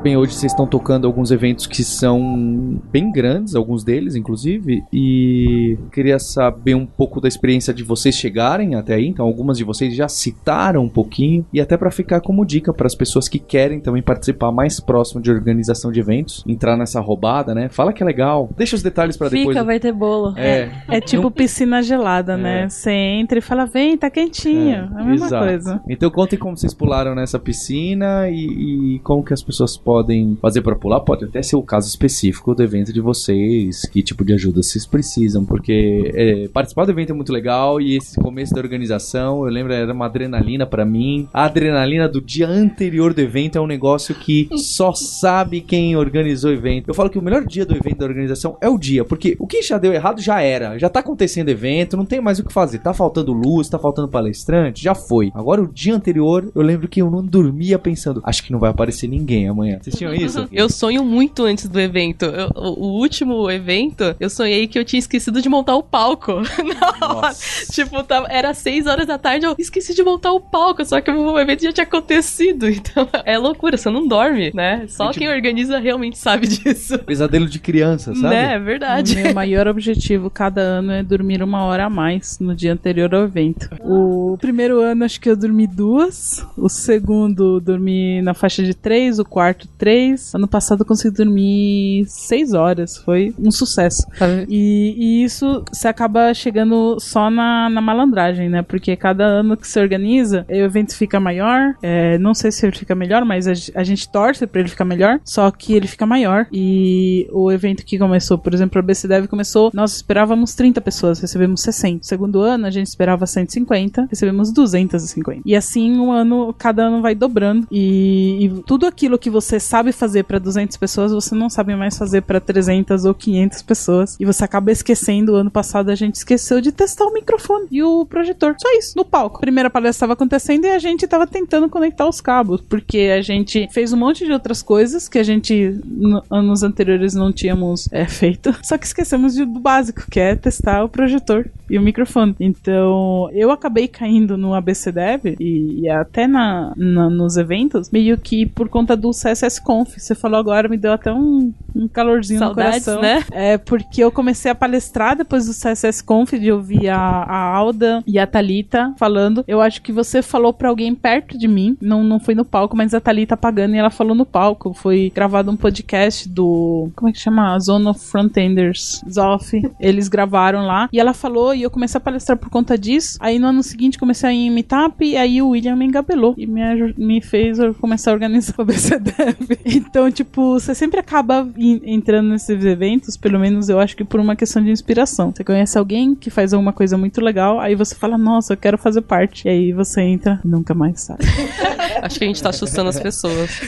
Bem, hoje vocês estão tocando alguns eventos que são bem grandes, alguns deles, inclusive, e queria saber um pouco da experiência de vocês chegarem até aí. Então, algumas de vocês já citaram um pouquinho, e até para ficar como dica para as pessoas que querem também participar mais próximo de organização de eventos, entrar nessa roubada, né? Fala que é legal. Deixa os detalhes para depois. Fica, vai ter bolo. É, é tipo Não... piscina gelada, né? É. Você entra e fala, vem, tá quentinho. É, a mesma exato. coisa. Então, contem como vocês pularam nessa piscina e, e como que as pessoas podem podem fazer pra pular? Pode até ser o caso específico do evento de vocês, que tipo de ajuda vocês precisam, porque é, participar do evento é muito legal e esse começo da organização, eu lembro, era uma adrenalina pra mim. A adrenalina do dia anterior do evento é um negócio que só sabe quem organizou o evento. Eu falo que o melhor dia do evento da organização é o dia, porque o que já deu errado já era, já tá acontecendo evento, não tem mais o que fazer. Tá faltando luz, tá faltando palestrante, já foi. Agora o dia anterior, eu lembro que eu não dormia pensando, acho que não vai aparecer ninguém amanhã. Vocês tinham isso? Eu sonho muito antes do evento. Eu- o, o último evento, eu sonhei que eu tinha esquecido de montar o palco. (laughs) Na hora. Nossa. Tipo, tava, era seis horas da tarde, eu esqueci de montar o palco, só que o evento já tinha acontecido. (laughs) Então, é loucura, você não dorme, né? Só tipo- quem organiza realmente sabe (laughs) disso. Pesadelo de criança, sabe? Né? É O verdade. meu maior objetivo cada ano é dormir uma hora a mais no dia anterior ao evento. O primeiro ano acho que eu dormi duas, o segundo dormi na faixa de três, o quarto três. Ano passado eu consegui dormir seis horas, foi um sucesso. E, e isso você acaba chegando só na, na malandragem, né? Porque cada ano que se organiza, o evento fica maior. é, não sei se ele fica melhor, mas a, a gente torce pra ele ficar melhor. Só que ele fica maior. E o evento que começou, por exemplo, a BCDev começou, nós esperávamos 30 pessoas, recebemos 60. Segundo ano, a gente esperava 150, recebemos 250. E assim, um ano, cada ano vai dobrando. E, e tudo aquilo que você sabe fazer pra 200 pessoas, você não sabe mais fazer pra 300 ou 500 pessoas. E você acaba esquecendo. O ano passado a gente esqueceu de testar o microfone e o projetor. Só isso, no palco. A primeira palestra estava acontecendo e a gente tava tentando conectar os cabos, porque a gente fez um monte de outras coisas que a gente, no- anos anteriores, não tínhamos é, feito. (laughs) Só que esquecemos de- do básico, que é testar o projetor e o microfone. Então, eu acabei caindo no ABCDev e, e até na, na- nos eventos, meio que por conta do CSS Conf. Você falou agora, me deu até um, um calorzinho Saudades, no coração. né? É, porque eu comecei a palestrar depois do CSS Conf, de ouvir a, a Alda e a Thalita falando. Eu acho que você falou pra alguém perto de mim, não, não foi no palco, mas a Thalita pagando e ela falou no palco. Foi gravado um podcast do. Como é que chama? Zone of Frontenders, ZOF. Eles gravaram lá e ela falou e eu comecei a palestrar por conta disso. Aí no ano seguinte comecei a ir em Meetup e aí o William me engabelou e me, me fez começar a organizar o BCDev. (laughs) Então, tipo, você sempre acaba entrando nesses eventos, pelo menos eu acho que por uma questão de inspiração. Você conhece alguém que faz alguma coisa muito legal, aí você fala, nossa, eu quero fazer parte. E aí você entra e nunca mais sai. (laughs) Acho que a gente tá assustando as pessoas.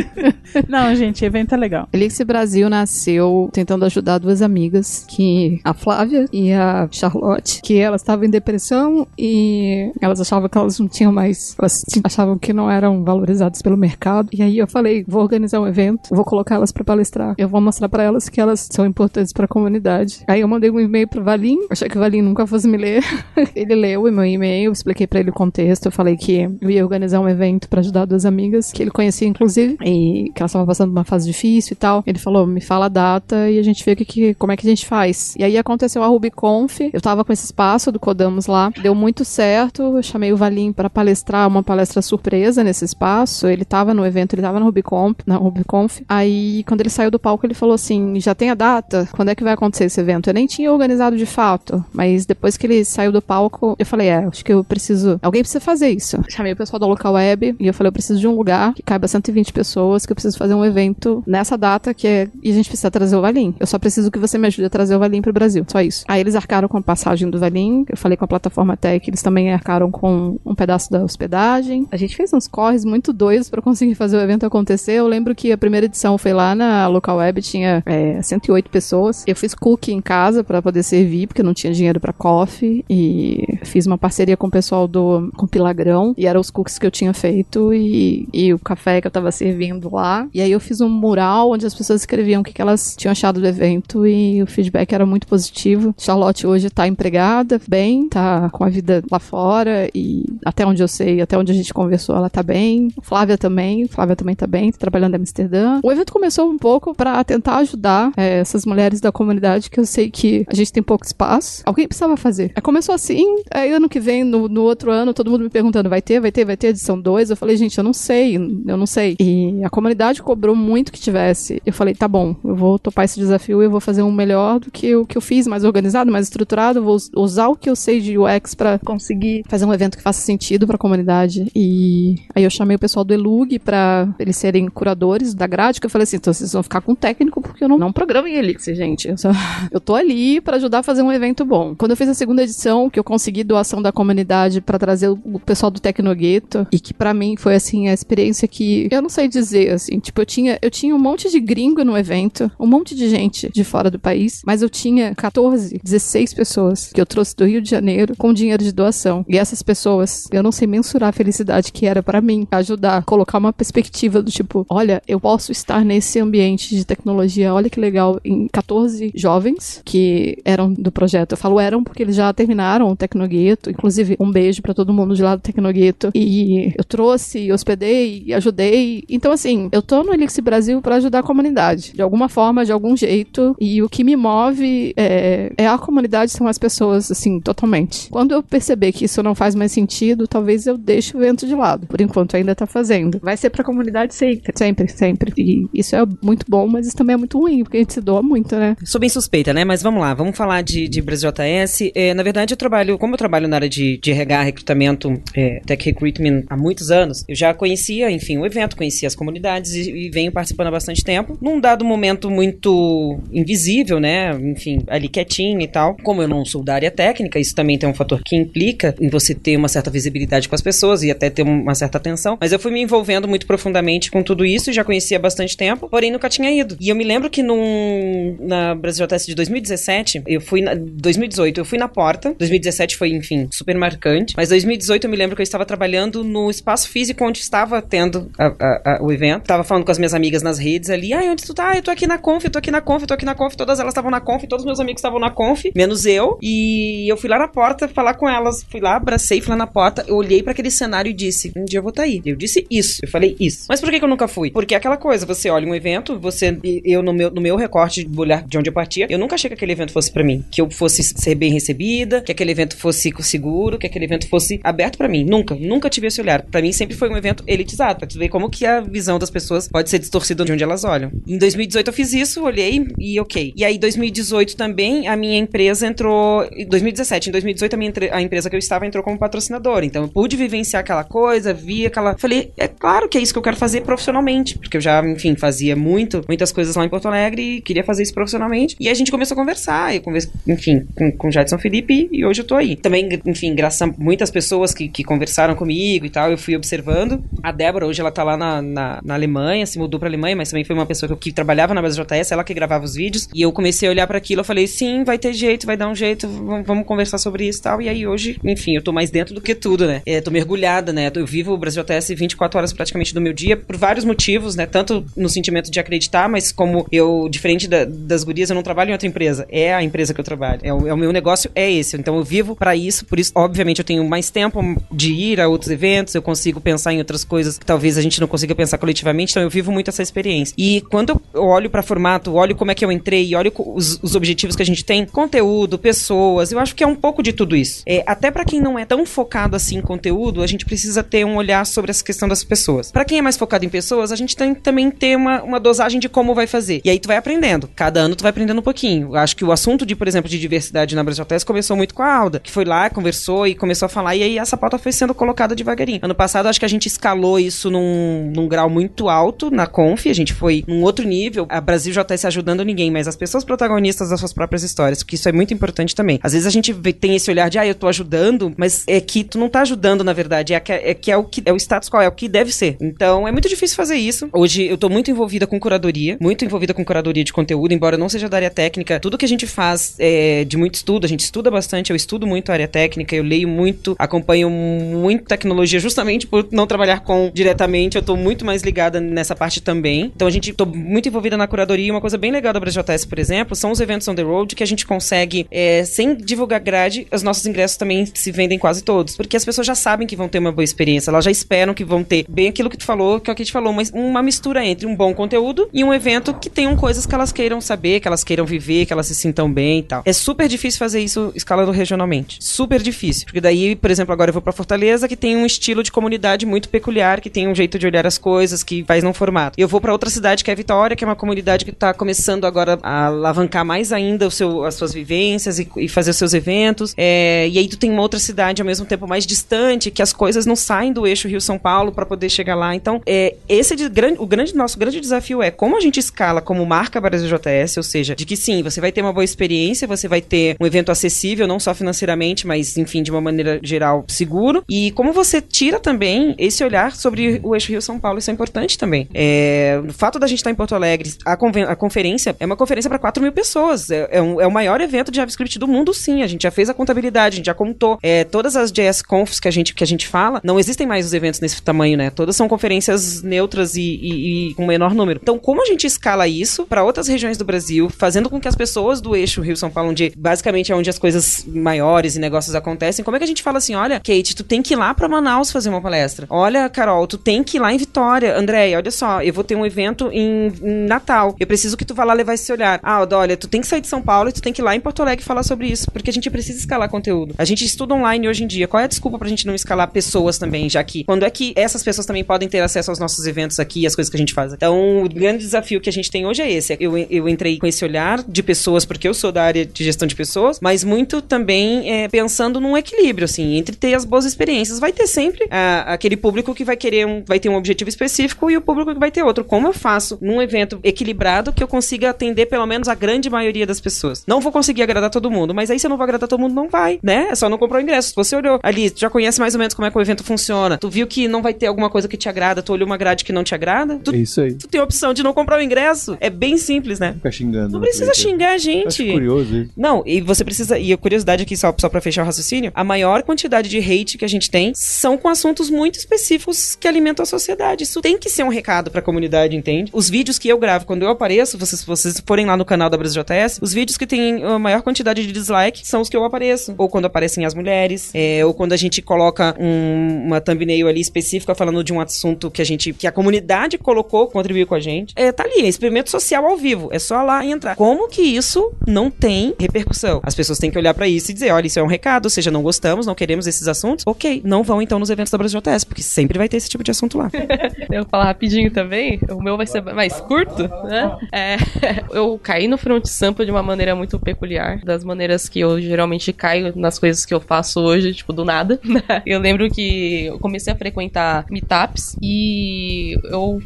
(laughs) Não, gente, evento é legal. Elixir Brasil nasceu tentando ajudar duas amigas, que a Flávia e a Charlotte, que elas estavam em depressão e elas achavam que elas não tinham mais, elas achavam que não eram valorizadas pelo mercado. E aí eu falei, vou organizar um evento, vou colocar elas pra palestrar, eu vou mostrar pra elas que elas são importantes pra comunidade. Aí eu mandei um e-mail pro Valim, achei que o Valim nunca fosse me ler. (laughs) ele leu o meu e-mail, expliquei pra ele o contexto, eu falei que eu ia organizar um evento pra ajudar duas amigas que ele conhecia inclusive e que elas estavam passando uma fase difícil e tal. Ele falou: "Me fala a data e a gente vê que, que como é que a gente faz". E aí aconteceu a RubyConf. Eu tava com esse espaço do Codamos lá, deu muito certo. Eu chamei o Valim pra palestrar, uma palestra surpresa nesse espaço. Ele tava no evento, ele tava na RubyConf, na RubyConf. Aí quando ele saiu do palco, ele falou assim: "Já tem a data? Quando é que vai acontecer esse evento?". Eu nem tinha organizado de fato, mas depois que ele saiu do palco, eu falei: "É, acho que eu preciso, alguém precisa fazer isso". Chamei o pessoal da Local Web e eu falei: "Eu preciso de um lugar que caiba 120 pessoas, que eu preciso fazer um evento nessa data que é e a gente precisa trazer o Valim. Eu só preciso que você me ajude a trazer o Valim pro Brasil. Só isso". Aí eles arcaram com a passagem do Valim, eu falei com a plataforma Tech, eles também arcaram com um pedaço da hospedagem. A gente fez uns corres muito doidos pra conseguir fazer o evento acontecer. Eu lembro que a primeira edição foi lá na Local Web, tinha é, 108 pessoas. Eu fiz cookie em casa pra poder servir, porque não tinha dinheiro pra coffee. E fiz uma parceria com o pessoal do com Pilagrão. E eram os cookies que eu tinha feito e, e o café que eu tava servindo lá. E aí eu fiz um mural onde as pessoas escreviam o que, que elas tinham achado do evento e o feedback era muito positivo. Charlotte hoje tá empregada, bem, tá com a vida lá fora e até onde eu sei, até onde a gente conversou, ela tá bem. Flávia também, Flávia também tá bem, tá trabalhando em Amsterdã. O evento começou um pouco pra tentar ajudar é, essas mulheres da comunidade que eu sei que a gente tem pouco espaço. Alguém precisava fazer. Aí começou assim, aí ano que vem, no, no outro ano, todo mundo me perguntando, vai ter, vai ter, vai ter edição 2? Eu falei, gente, eu não sei, eu não sei. E a comunidade cobrou muito que tivesse. Eu falei, tá bom, eu vou topar esse desafio e eu vou fazer um melhor do que o que eu fiz, mais organizado, mais estruturado, vou us- usar o que eu sei de UX pra conseguir fazer um evento que faça sentido pra comunidade. E aí eu chamei o pessoal do Elug pra eles serem curadores da grade que eu falei assim: então vocês vão ficar com técnico porque eu não, não programo em Elixir, gente. Eu, só, (laughs) eu tô ali para ajudar a fazer um evento bom. Quando eu fiz a segunda edição, que eu consegui doação da comunidade para trazer o, o, pessoal do Tecnogueto, e que para mim foi assim a experiência que eu não sei dizer assim, tipo, eu tinha eu tinha um monte de gringo no evento, um monte de gente de fora do país, mas eu tinha 14, 16 pessoas que eu trouxe do Rio de Janeiro com dinheiro de doação. E essas pessoas, eu não sei mensurar a felicidade que era para mim ajudar, colocar uma perspectiva do tipo, olha, eu posso estar nesse ambiente de tecnologia, olha que legal, em 14 jovens que eram do projeto. Eu falo eram porque eles já terminaram o Tecnogueto, inclusive um beijo para todo mundo de lá do Tecnogueto. E eu trouxe, hospedei e ajudei. Então assim, eu tô no Elixir Brasil para ajudar a comunidade, de alguma forma, de algum jeito. E o que me move é, é a comunidade, são as pessoas, assim, totalmente. Quando eu perceber que isso não faz mais sentido, talvez eu deixe o vento de lado. Por enquanto ainda tá fazendo. Vai ser pra comunidade sempre. Sempre, sempre. E isso é muito bom, mas isso também é muito ruim, porque a gente se doa muito, né? Sou bem suspeita, né? Mas vamos lá, vamos falar de, de BrasilJS. É, na verdade, eu trabalho, como eu trabalho na área de, de RH, recrutamento, é, tech recruitment há muitos anos, eu já conhecia, enfim, o evento, conhecia as comunidades e, e venho participando há bastante tempo. Num dado momento muito invisível, né? Enfim, ali quietinho e tal. Como eu não sou da área técnica, isso também tem um fator que implica em você ter uma certa visibilidade com as pessoas e até ter uma certa atenção. Mas eu fui me envolvendo muito profundamente com tudo isso e já conhecia há bastante tempo, porém nunca tinha. E eu me lembro que num, na Brasil JS de 2017, eu fui na, 2018, eu fui na porta. 2017 foi, enfim, super marcante. Mas 2018 eu me lembro que eu estava trabalhando no espaço físico onde estava tendo a, a, a, o evento. Tava falando com as minhas amigas nas redes ali. Ah, onde tu tá? Eu tô aqui na Conf, eu tô aqui na Conf, eu tô aqui na Conf. Todas elas estavam na Conf, todos meus amigos estavam na Conf, menos eu. E eu fui lá na porta falar com elas. Fui lá, abracei, fui lá na porta. Eu olhei para aquele cenário e disse: Um dia eu vou tá aí. Eu disse isso. Eu falei isso. Mas por que, que eu nunca fui? Porque é aquela coisa, você olha um evento, você. Eu, no meu, no meu recorte de olhar de onde eu partia, eu nunca achei que aquele evento fosse para mim. Que eu fosse ser bem recebida, que aquele evento fosse seguro, que aquele evento fosse aberto para mim. Nunca, nunca tive esse olhar. Para mim sempre foi um evento elitizado, pra tu ver como que a visão das pessoas pode ser distorcida de onde elas olham. Em 2018 eu fiz isso, olhei e ok. E aí 2018 também a minha empresa entrou, em 2017, em 2018 a minha a empresa que eu estava entrou como patrocinadora. Então eu pude vivenciar aquela coisa, vi aquela, falei, é claro que é isso que eu quero fazer profissionalmente, porque eu já, enfim, fazia muito, muitas coisas lá em Porto Alegre e queria fazer isso profissionalmente. E a gente começou a conversar, eu conversei, enfim, com, com o Jadson Felipe e hoje eu tô aí. Também, enfim, graças a muitas pessoas que, que conversaram comigo e tal, eu fui observando. A Débora, hoje ela tá lá na, na, na Alemanha, se mudou pra Alemanha, mas também foi uma pessoa que, que trabalhava na BSJS, ela que gravava os vídeos. E eu comecei a olhar para aquilo, eu falei, sim, vai ter jeito, vai dar um jeito, vamos, conversar sobre isso e tal. E aí hoje, enfim, eu tô mais dentro do que tudo, né? É, tô mergulhada, né? Eu vivo o BrasilJS 24 horas praticamente do meu dia, por vários motivos, né? Tanto no sentimento de acreditar, mas como eu, diferente da, das gurias, eu não trabalho em outra empresa. É a empresa que eu trabalho. É o, é o meu negócio, é esse. Então eu vivo para isso, por isso, obviamente, eu tenho mais tempo de ir a outros eventos, eu consigo pensar em outras coisas que talvez a gente não consiga pensar coletivamente, então eu vivo muito essa experiência. E quando eu olho para formato, olho como é que eu entrei, olho os, os, objetivos que a gente tem, conteúdo, pessoas, eu acho que é um pouco de tudo isso. É, até para quem não é tão focado assim em conteúdo, a gente precisa ter um olhar sobre essa questão das pessoas. Para quem é mais focado em pessoas, a gente tem também ter uma, uma dosagem de como vai fazer. E aí tu vai aprendendo. Cada ano tu vai aprendendo um pouquinho. Eu acho que o assunto de, por exemplo, de diversidade na Brasil começou muito com a Alda, que foi lá, conversou e começou a falar, e aí essa pauta foi sendo colocada devagarinho. Ano passado, acho que a gente escalou isso num, num grau muito alto na Conf, a gente foi num outro nível. A Brasil JS ajudando ninguém, mas as pessoas protagonistas das suas próprias histórias, porque isso é muito importante também. Às vezes a gente tem esse olhar de, ah, eu tô ajudando, mas é que tu não tá ajudando, na verdade, é que é, que é o que é o status qual, é o que deve ser. Então, é muito difícil fazer isso. Hoje eu tô muito envolvida com curadoria, muito envolvida com curadoria de conteúdo, embora não seja da área técnica. Tudo que a gente faz é de muito estudo, a gente estuda bastante, eu estudo muito a área técnica, eu leio muito, acompanho muito tecnologia justamente por não trabalhar com diretamente, eu tô muito mais ligada nessa parte também. Então a gente tô muito envolvida na curadoria. Uma coisa bem legal da BraJS, por exemplo, são os eventos on the road que a gente consegue, é, sem divulgar grade, os nossos ingressos também se vendem quase todos. Porque as pessoas já sabem que vão ter uma boa experiência, elas já esperam que vão ter bem aquilo que tu falou, que é o que a gente falou, mas uma mistura entre um bom conteúdo e um evento que tenham coisas que elas queiram saber, que elas queiram viver, que elas se sintam bem e tal. É super difícil fazer isso escalando regionalmente. Super difícil. Porque daí, por exemplo, agora eu vou pra Fortaleza, que tem um estilo de comunidade muito peculiar, que tem um jeito de olhar as coisas, que faz num formato. Eu vou para outra cidade que é Vitória, que é uma comunidade que tá começando agora a alavancar mais ainda o seu, as suas vivências e, e fazer os seus eventos. É, e aí tu tem uma outra cidade ao mesmo tempo mais distante, que as coisas não saem do eixo Rio-São Paulo para poder chegar lá. Então, é, esse grande, o grande, nosso grande desafio é como a gente escala como marca Brasil JS, ou seja, de que sim, você vai ter uma boa experiência, você vai ter um evento acessível, não só financeiramente, mas enfim, de uma maneira geral, seguro. E como você tira também esse olhar sobre o eixo Rio São Paulo, isso é importante também. É, o fato da gente estar em Porto Alegre, a, a conferência é uma conferência para 4 mil pessoas. É, é, um, é, o maior evento de JavaScript do mundo, sim. A gente já fez a contabilidade, a gente já contou. É, todas as JS Confs que a, gente, que a gente fala, não existem mais os eventos nesse tamanho, né? Todas são conferências neutras e, e, e com menor número. Então, como a gente escala isso para outras regiões do Brasil, fazendo com que as pessoas do eixo Rio-São Paulo, onde basicamente é onde as coisas maiores e negócios acontecem, como é que a gente fala assim, olha, Kate, tu tem que ir lá para Manaus fazer uma palestra. Olha, Carol, tu tem que ir lá em Vitória. André, olha só, eu vou ter um evento em, em Natal. Eu preciso que tu vá lá levar esse olhar. Ah, olha, tu tem que sair de São Paulo e tu tem que ir lá em Porto Alegre falar sobre isso, porque a gente precisa escalar conteúdo. A gente estuda online hoje em dia. Qual é a desculpa pra gente não escalar pessoas também, já que quando é que essas pessoas também podem ter acesso aos nossos eventos aqui, as coisas que a gente faz? Então, o grande desafio que a gente tem hoje é esse. Eu, eu entrei com esse olhar de pessoas, porque eu sou da área de gestão de pessoas, mas muito também é, pensando num equilíbrio, assim, entre ter as boas experiências. Vai ter sempre ah, aquele público que vai querer um, vai ter um objetivo específico e o público que vai ter outro. Como eu faço num evento equilibrado que eu consiga atender pelo menos a grande maioria das pessoas? Não vou conseguir agradar todo mundo, mas aí se eu não vou agradar todo mundo, não vai, né? É só não comprar o ingresso. Se você olhou ali, já conhece mais ou menos como é que o evento funciona, tu viu que não vai ter alguma coisa que te agrada, tu olhou uma grade que não te agrada, tu, É isso aí. tu tem a opção de não comprar o ingresso. É bem simples, né? Fica xingando. Não no precisa Twitter. xingar a Acho gente. curioso isso. Não, e você precisa. E a curiosidade aqui, só, só pra fechar o raciocínio: a maior quantidade de hate que a gente tem são com assuntos muito específicos que alimentam a sociedade. Isso tem que ser um recado pra comunidade, entende? Os vídeos que eu gravo quando eu apareço, vocês, vocês forem lá no canal da Brasil JS, os vídeos que têm a maior quantidade de dislike são os que eu apareço. Ou quando aparecem as mulheres, é, ou quando a gente coloca um- uma thumbnail ali específica falando de um assunto que a gente. que a comunidade colocou, contribuiu com a gente. É, tá ali, é experimento social ao vivo. É só lá entrar. Como que isso não tem repercussão? As pessoas têm que olhar pra isso e dizer: olha, isso é um recado, ou seja, não gostamos, não queremos esses assuntos. Ok, não vão então nos eventos da Brasil JS, porque sempre vai ter esse tipo de assunto lá. (laughs) Eu vou falar rapidinho também. O meu vai ser mais curto, né? É, (laughs) eu caí no front sampa de uma maneira muito peculiar, das maneiras que eu geralmente caio nas coisas que eu faço hoje, tipo, do nada. (laughs) Eu lembro que eu comecei a frequentar meetups e eu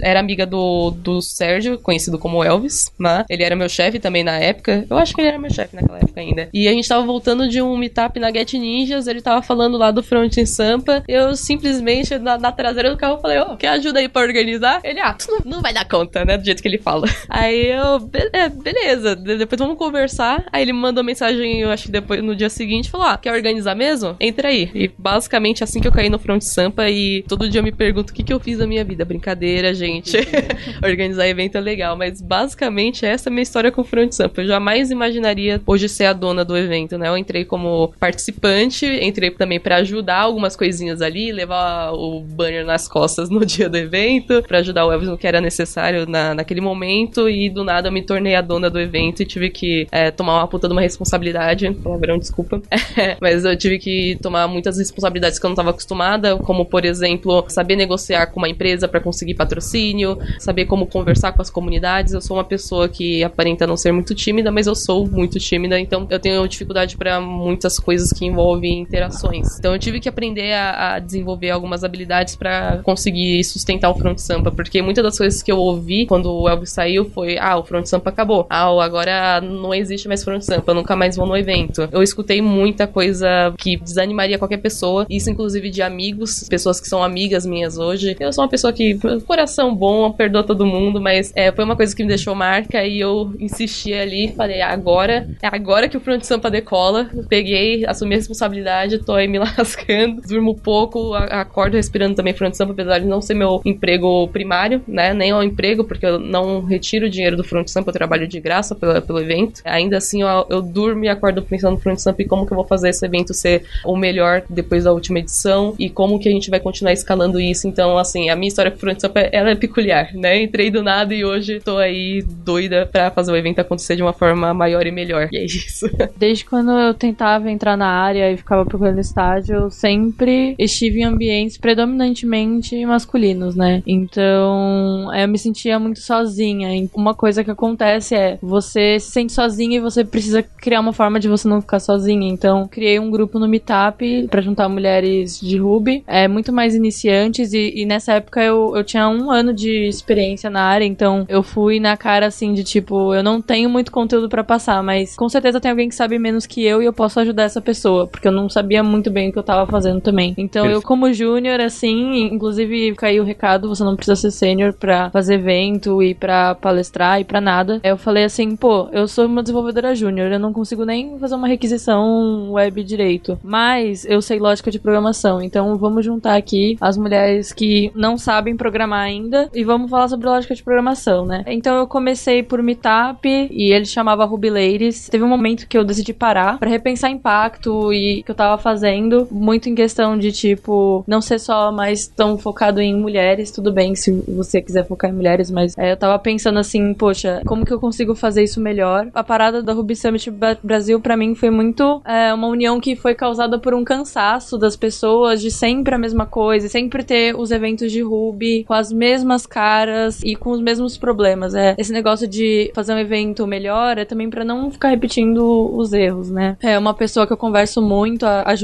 era amiga do, do Sérgio, conhecido como Elvis, né? Ele era meu chefe também na época. Eu acho que ele era meu chefe naquela época ainda. E a gente tava voltando de um meetup na Get Ninjas, ele tava falando lá do front em Sampa. Eu simplesmente, na, na traseira do carro, falei, ó, quer ajuda aí pra organizar? Ele, ah, tu não, não vai dar conta, né? Do jeito que ele fala. (laughs) Aí eu, "Be- é, beleza, de- depois vamos conversar. Aí ele mandou mensagem, eu acho que depois no dia seguinte, falou: Ah, quer organizar mesmo? Entra aí. E basicamente assim que eu caí no Front Sampa e todo dia eu me pergunto o que, que eu fiz da minha vida. Brincadeira, gente. (laughs) organizar evento é legal, mas basicamente essa é a minha história com o Front Sampa. Eu jamais imaginaria hoje ser a dona do evento, né? Eu entrei como participante, entrei também pra ajudar algumas coisinhas ali, levar o banner nas costas no (laughs) dia do evento, pra ajudar o Elvis no que era necessário na, naquele momento, e do nada eu me tornei a dona do evento e tive que é, tomar uma puta de uma responsabilidade, palavrão, desculpa, (laughs) mas eu tive que tomar muitas responsabilidades que eu não estava acostumada, como por exemplo, saber negociar com uma empresa para conseguir patrocínio, saber como conversar com as comunidades. Eu sou uma pessoa que aparenta não ser muito tímida, mas eu sou muito tímida, então eu tenho dificuldade para muitas coisas que envolvem interações. Então eu tive que aprender a, a desenvolver algumas habilidades para conseguir sustentar o front sampa, porque muitas das coisas que eu ouvi quando o Elvis saiu foi: ah, o front sampa acabou. Ah, agora não existe mais front sampa, nunca mais vou no evento. Eu escutei muita coisa que desanimaria qualquer pessoa, isso inclusive de amigos, pessoas que são amigas minhas hoje. Eu sou uma pessoa que, coração bom, perdoa todo mundo, mas é, foi uma coisa que me deixou marca e eu insisti ali, falei, agora, é agora que o front sampa decola. Peguei, assumi a responsabilidade, tô aí me (laughs) lascando, durmo pouco, acordo respirando também front sampa, apesar de não ser meu emprego primário, né? Nem é emprego, porque eu não retiro o dinheiro do front sampa, eu trabalho de graça pelo, pelo evento. Ainda assim, eu, eu durmo e acordo pensando no front sampa e como que eu vou fazer esse evento ser o melhor depois da última edição e como que a gente vai continuar escalando isso. Então, assim, a minha história com o front sampa, ela é peculiar, né? Entrei do nada e hoje tô aí doida pra fazer o evento acontecer de uma forma maior e melhor. E é isso. (laughs) Desde quando eu tentava entrar na área e ficava procurando estágio, eu sempre estive em ambientes predominantemente masculinos, né? Então, eu me sentia muito sozinha. Uma coisa que acontece é, você se sente sozinha e você precisa criar uma forma de você não ficar sozinha. Então, criei um grupo no Meetup pra juntar mulheres de Ruby, é muito mais iniciantes e, e nessa época época eu, eu tinha um ano de experiência na área, então eu fui na cara assim de tipo, eu não tenho muito conteúdo pra passar, mas com certeza tem alguém que sabe menos que eu e eu posso ajudar essa pessoa, porque eu não sabia muito bem o que eu tava fazendo também. Então eu, como júnior, assim, inclusive caiu o recado, você não precisa ser sênior pra fazer evento e pra palestrar e pra nada. Eu falei assim, pô, eu sou uma desenvolvedora júnior, eu não consigo nem fazer uma requisição web direito, mas eu sei lógica de programação, então vamos juntar aqui as mulheres que não sabem programar ainda e vamos falar sobre lógica de programação, né? Então eu comecei por Meetup e ele chamava Ruby Ladies. Teve um momento que eu decidi parar pra repensar impacto e que eu tava fazendo, muito em questão de tipo, não ser só mais tão focado em mulheres, tudo bem se você quiser focar em mulheres, mas é, eu tava pensando assim, poxa, como que eu consigo fazer isso melhor? A parada da Ruby Summit Brasil pra mim foi muito é, uma união que foi causada por um cansaço das pessoas de sempre a mesma coisa, sempre ter os eventos de Ruby com as mesmas caras e com os mesmos problemas. É esse negócio de fazer um evento melhor é também pra não ficar repetindo os erros, né? É uma pessoa que eu converso muito, a, a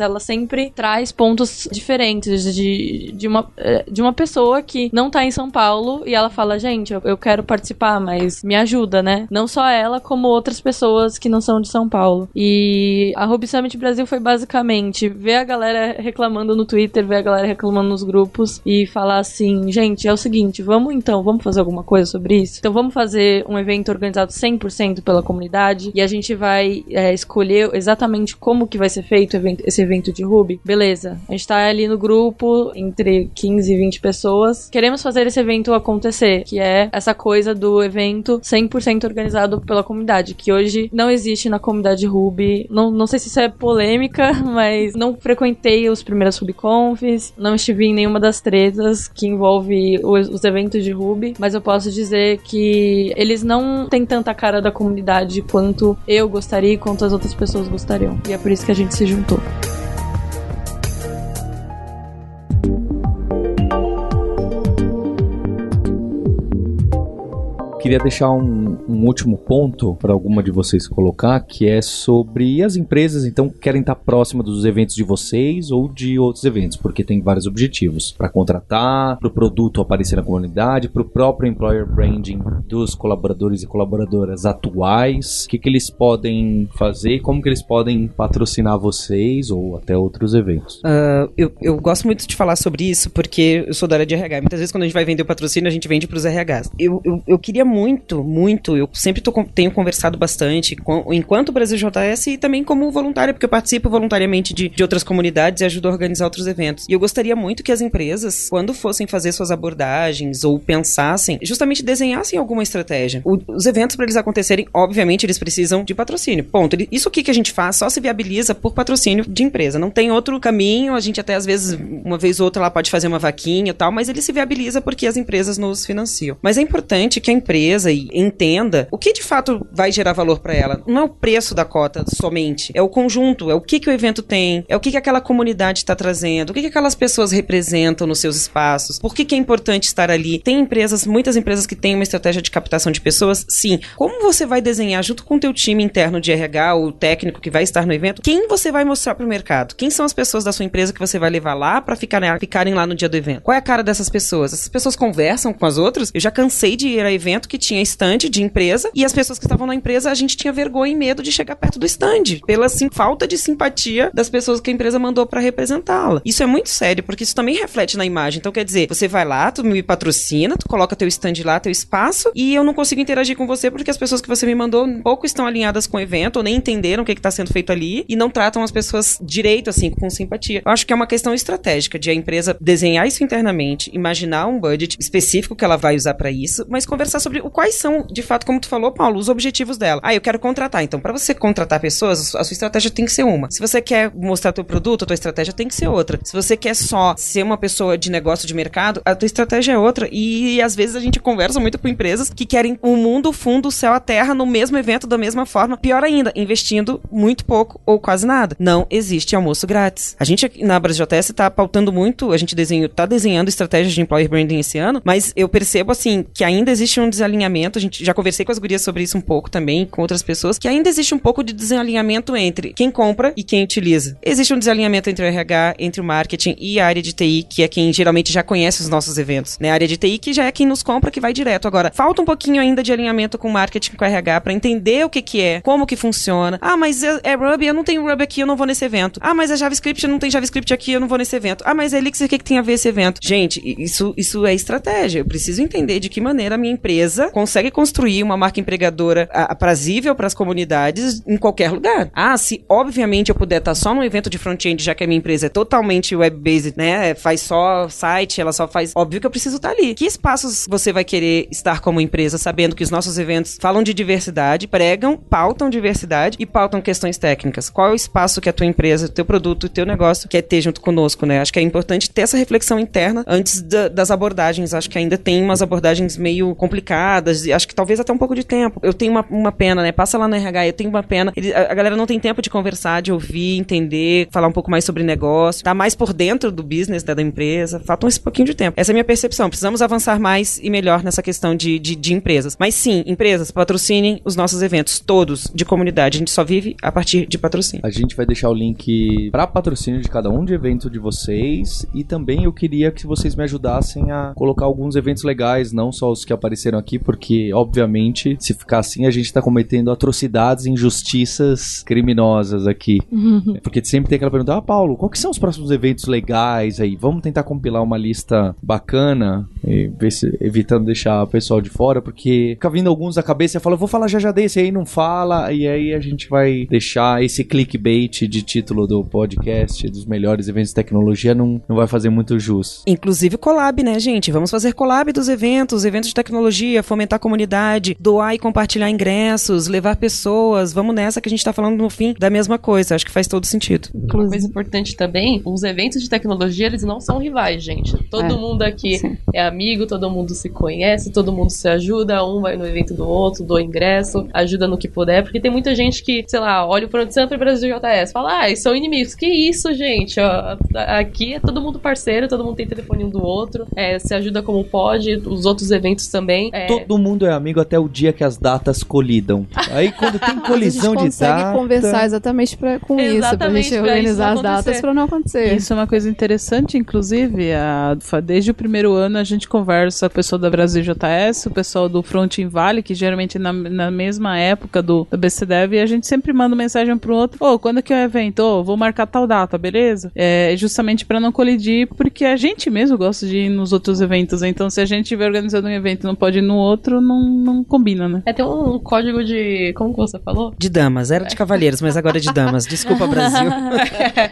ela sempre traz pontos diferentes de, de, uma, é, de uma pessoa que não tá em São Paulo e ela fala, gente, eu, eu quero participar, mas me ajuda, né? Não só ela, como outras pessoas que não são de São Paulo. E a Ruby Summit Brasil foi basicamente ver a galera reclamando no Twitter, ver a galera reclamando nos grupos e falar assim, gente, é o seguinte, vamos então, vamos fazer alguma coisa sobre isso? Então vamos fazer um evento organizado 100% pela comunidade e a gente vai é, escolher exatamente como que vai ser feito esse evento de Ruby. Beleza, a gente tá ali no grupo, entre 15 e 20 pessoas. Queremos fazer esse evento acontecer, que é essa coisa do evento 100% organizado pela comunidade, que hoje não existe na comunidade Ruby. Não, não sei se isso é polêmica, (laughs) mas não frequentei os primeiros RubyConfs, não estive em nenhuma das tretas que envolve os, os eventos de Ruby, mas eu posso dizer que eles não têm tanta cara da comunidade quanto eu gostaria e quanto as outras pessoas gostariam. E é por isso que a gente se juntou. Queria deixar um, um último ponto para alguma de vocês colocar, que é sobre as empresas, então, querem estar próximas dos eventos de vocês ou de outros eventos, porque tem vários objetivos. Para contratar, para o produto aparecer na comunidade, para o próprio employer branding dos colaboradores e colaboradoras atuais. O que, que eles podem fazer, como que eles podem patrocinar vocês ou até outros eventos. Ah, eu, eu gosto muito de falar sobre isso porque eu sou da área de RH. Muitas vezes, quando a gente vai vender o patrocínio, a gente vende pros RHs. Eu, eu, eu queria muito, muito, eu sempre tô, tenho conversado bastante com, enquanto Brasil JS e também como voluntária, porque eu participo voluntariamente de, de outras comunidades e ajudo a organizar outros eventos. E eu gostaria muito que as empresas, quando fossem fazer suas abordagens ou pensassem, justamente desenhassem alguma estratégia. O- os eventos, para eles acontecerem, obviamente, eles precisam de patrocínio. Ponto. Isso aqui que a gente faz só se viabiliza por patrocínio de empresa. Não tem outro caminho. A gente até às vezes, uma vez ou outra, ela pode fazer uma vaquinha e tal, mas ele se viabiliza porque as empresas nos financiam. Mas é importante que a empresa e entenda o que de fato vai gerar valor para ela. Não é o preço da cota somente, é o conjunto, é o que, que o evento tem, é o que, que aquela comunidade está trazendo, o que, que aquelas pessoas representam nos seus espaços, por que, que é importante estar ali. Tem empresas, muitas empresas que têm uma estratégia de captação de pessoas, sim. Como você vai desenhar junto com o teu time interno de RH, o técnico que vai estar no evento, quem você vai mostrar para o mercado? Quem são as pessoas da sua empresa que você vai levar lá para ficarem, ficarem lá no dia do evento? Qual é a cara dessas pessoas? Essas pessoas conversam com as outras? Eu já cansei de ir a evento que tinha stand de empresa e as pessoas que estavam na empresa, a gente tinha vergonha e medo de chegar perto do stand, pela sim, falta de simpatia das pessoas que a empresa mandou para representá-la. Isso é muito sério, porque isso também reflete na imagem. Então, quer dizer, você vai lá, tu me patrocina, tu coloca teu stand lá, teu espaço, e eu não consigo interagir com você porque as pessoas que você me mandou pouco estão alinhadas com o evento, ou nem entenderam o que está sendo feito ali, e não tratam as pessoas direito, assim, com simpatia. Eu acho que é uma questão estratégica de a empresa desenhar isso internamente, imaginar um budget específico que ela vai usar para isso, mas conversar sobre o quais são, de fato, como tu falou, Paulo, os objetivos dela. Ah, eu quero contratar. Então, para você contratar pessoas, a sua estratégia tem que ser uma. Se você quer mostrar teu produto, a tua estratégia tem que ser outra. Se você quer só ser uma pessoa de negócio de mercado, a tua estratégia é outra. E às vezes a gente conversa muito com empresas que querem o mundo, o fundo, o céu, a terra no mesmo evento da mesma forma. Pior ainda, investindo muito pouco ou quase nada. Não existe almoço grátis. A gente aqui na BrasJS tá pautando muito, a gente desenho, tá desenhando estratégias de employer branding esse ano, mas eu percebo assim que ainda existe um, desa- desalinhamento, a gente já conversei com as gurias sobre isso um pouco também, com outras pessoas, que ainda existe um pouco de desalinhamento entre quem compra e quem utiliza. Existe um desalinhamento entre o RH, entre o marketing e a área de TI, que é quem geralmente já conhece os nossos eventos, né? A área de TI que já é quem nos compra, que vai direto. Agora, falta um pouquinho ainda de alinhamento com o marketing, com o RH, para entender o que que é, como que funciona. Ah, mas é, é Ruby, eu não tenho Ruby aqui, eu não vou nesse evento. Ah, mas é JavaScript, eu não tenho JavaScript aqui, eu não vou nesse evento. Ah, mas é Elixir, o que, que tem a ver esse evento? Gente, isso, isso é estratégia. Eu preciso entender de que maneira a minha empresa consegue construir uma marca empregadora aprazível para as comunidades em qualquer lugar. Ah, se obviamente eu puder estar só num evento de front-end, já que a minha empresa é totalmente web-based, né? Faz só site, ela só faz. Óbvio que eu preciso estar ali. Que espaços você vai querer estar como empresa, sabendo que os nossos eventos falam de diversidade, pregam, pautam diversidade e pautam questões técnicas? Qual é o espaço que a tua empresa, o teu produto, o teu negócio quer ter junto conosco, né? Acho que é importante ter essa reflexão interna antes da, das abordagens. Acho que ainda tem umas abordagens meio complicadas e acho que talvez até um pouco de tempo. Eu tenho uma, uma pena, né? Passa lá no RH, eu tenho uma pena. Ele, a, a, galera não tem tempo de conversar, de ouvir, entender, falar um pouco mais sobre negócio, tá mais por dentro do business da, da empresa. Falta um pouquinho de tempo. Essa é a minha percepção. Precisamos avançar mais e melhor nessa questão de, de, de empresas. Mas sim, empresas, patrocinem os nossos eventos, todos de comunidade. A gente só vive a partir de patrocínio. A gente vai deixar o link para patrocínio de cada um de evento de vocês e também eu queria que vocês me ajudassem a colocar alguns eventos legais, não só os que apareceram aqui, porque obviamente se ficar assim a gente tá cometendo atrocidades, injustiças criminosas aqui. (laughs) porque sempre tem aquela pergunta: "Ah, Paulo, qual que são os próximos eventos legais aí? Vamos tentar compilar uma lista bacana, se, evitando deixar o pessoal de fora, porque fica vindo alguns da cabeça e fala, vou falar já já desse, aí não fala, e aí a gente vai deixar esse clickbait de título do podcast, dos melhores eventos de tecnologia, não, não vai fazer muito jus. Inclusive collab, né, gente? Vamos fazer collab dos eventos, eventos de tecnologia, fomentar a comunidade, doar e compartilhar ingressos, levar pessoas, vamos nessa que a gente tá falando no fim da mesma coisa, acho que faz todo sentido. Uma coisa importante também, os eventos de tecnologia, eles não são rivais, gente. Todo é, mundo aqui sim. é amigo, todo mundo se conhece, todo mundo se ajuda, um vai no evento do outro, do ingresso, ajuda no que puder, porque tem muita gente que, sei lá, olha o Front Sampa e Brasil JS, fala, ah, são inimigos. Que isso, gente? Ó, aqui é todo mundo parceiro, todo mundo tem telefone um do outro, é, se ajuda como pode, os outros eventos também. É... Todo mundo é amigo até o dia que as datas colidam. Aí quando tem (laughs) colisão de datas... A gente consegue conversar exatamente pra, com exatamente isso, pra gente organizar as datas pra não acontecer. Isso é uma coisa interessante, inclusive, a, desde o primeiro ano a gente conversa com o pessoal da Brasil JS, o pessoal do Front in Vale, que geralmente na, na mesma época do, do BCDev, e a gente sempre manda mensagem pro outro, ô, oh, quando é que é o evento? Ô, oh, vou marcar tal data, beleza? É justamente para não colidir, porque a gente mesmo gosta de ir nos outros eventos, então se a gente estiver organizando um evento e não pode ir no outro, não, não combina, né? É, tem um código de, como que você falou? De damas, era de cavalheiros, mas agora é de damas, desculpa (laughs) Brasil.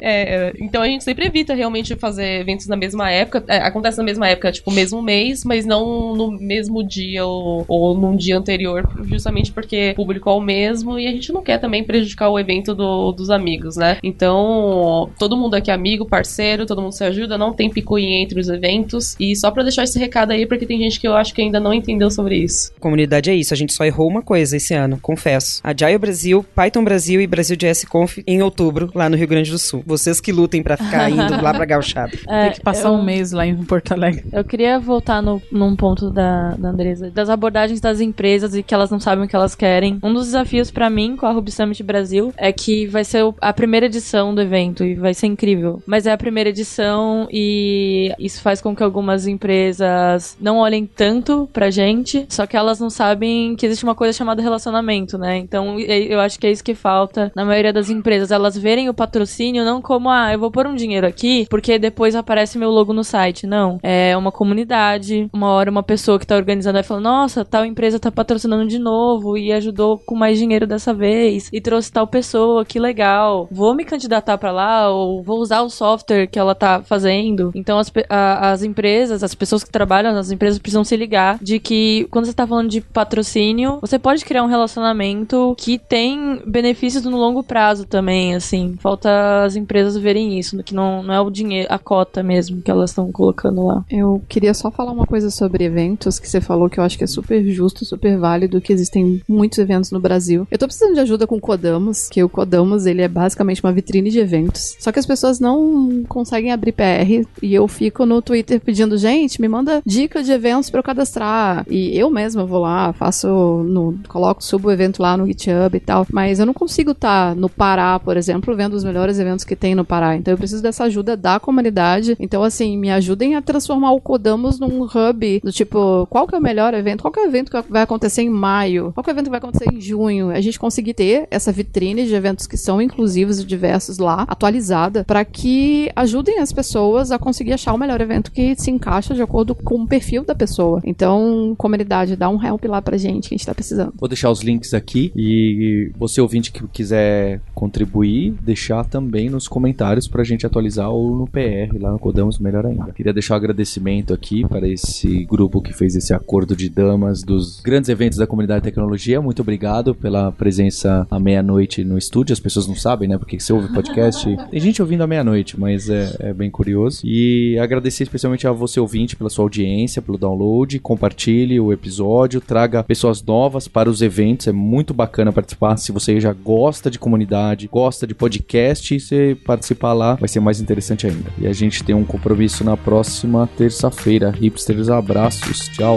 é, então a gente sempre evita realmente fazer eventos na mesma época, é, acontece na mesma época, tipo, mesmo mês, mas não no mesmo dia ou, ou num dia anterior, justamente porque o público é o mesmo e a gente não quer também prejudicar o evento do, dos amigos, né? Então, todo mundo aqui é amigo, parceiro, todo mundo se ajuda, não tem picuinha entre os eventos. E só para deixar esse recado aí, porque tem gente que eu acho que ainda não entendeu sobre isso. Comunidade é isso, a gente só errou uma coisa esse ano, confesso. Agile Brasil, Python Brasil e Brasil JS Conf em outubro, lá no Rio Grande do Sul. Vocês que lutem para ficar (laughs) indo lá pra Gauchada. É, tem que passar eu, um mês lá em Porto Alegre. Eu queria voltar no, num ponto da, da Andresa, das abordagens das empresas e que elas não sabem o que elas querem. Um dos desafios para mim com a Ruby Summit Brasil é que vai ser a primeira edição do evento e vai ser incrível. Mas é a primeira edição e isso faz com que algumas empresas não olhem tanto pra gente, só que elas não sabem que existe uma coisa chamada relacionamento, né? Então eu acho que é isso que falta na maioria das empresas. Elas verem o patrocínio não como, ah, eu vou pôr um dinheiro aqui porque depois aparece meu logo no site. Não. É uma comunidade. Uma hora uma pessoa que tá organizando vai falar, nossa, tal empresa tá patrocinando de novo e ajudou com mais dinheiro dessa vez e trouxe tal pessoa, que legal. Vou me candidatar para lá ou vou usar o software que ela tá fazendo. Então as, a, as empresas, as pessoas que trabalham nas empresas precisam se ligar de que quando você tá falando de patrocínio, você pode criar um relacionamento que tem benefícios no longo prazo também, assim. Falta as empresas verem isso, que não, não é o dinheiro, a cota mesmo que elas estão colocando lá. Eu queria só falar uma coisa sobre eventos que você falou que eu acho que é super justo, super válido, que existem muitos eventos no Brasil. Eu tô precisando de ajuda com o Codamos, que o Codamos, ele é basicamente uma vitrine de eventos. Só que as pessoas não conseguem abrir PR e eu fico no Twitter pedindo, gente, me manda dica de eventos para eu cadastrar. E eu mesma vou lá, faço, no, coloco, subo o evento lá no GitHub e tal, mas eu não consigo estar no Pará, por exemplo, vendo os melhores eventos que tem no Pará. Então eu preciso dessa ajuda da comunidade. Então, assim, me ajudem a transformar o Codamos num hub do tipo, qual que é o melhor evento? Qual que é o evento que vai acontecer em maio? Qual que é o evento que vai acontecer em junho? A gente conseguir ter essa vitrine de eventos que são inclusivos e diversos lá, atualizada, para que ajudem as pessoas a conseguir achar o melhor evento que se encaixa de acordo com o perfil da pessoa. Então, comunidade, dá um help lá pra gente que a gente tá precisando. Vou deixar os links aqui e você ouvinte que quiser contribuir, deixar também nos comentários pra gente atualizar ou no PR, lá no Codamos, melhor ainda. Queria deixar um agradecimento aqui para esse grupo que fez esse acordo de damas dos grandes eventos da comunidade de tecnologia. Muito obrigado pela presença à meia-noite no estúdio. As pessoas não sabem, né? Porque você ouve podcast. (laughs) Tem gente ouvindo à meia-noite, mas é, é bem curioso. E agradecer especialmente a você ouvinte pela sua audiência, pelo download. Compartilhe o episódio, traga pessoas novas para os eventos. É muito bacana participar. Se você já gosta de comunidade, gosta de podcast, você participar lá vai ser mais interessante ainda. E a gente tem um compromisso na próxima terça-feira. Hipsters, abraços. Tchau.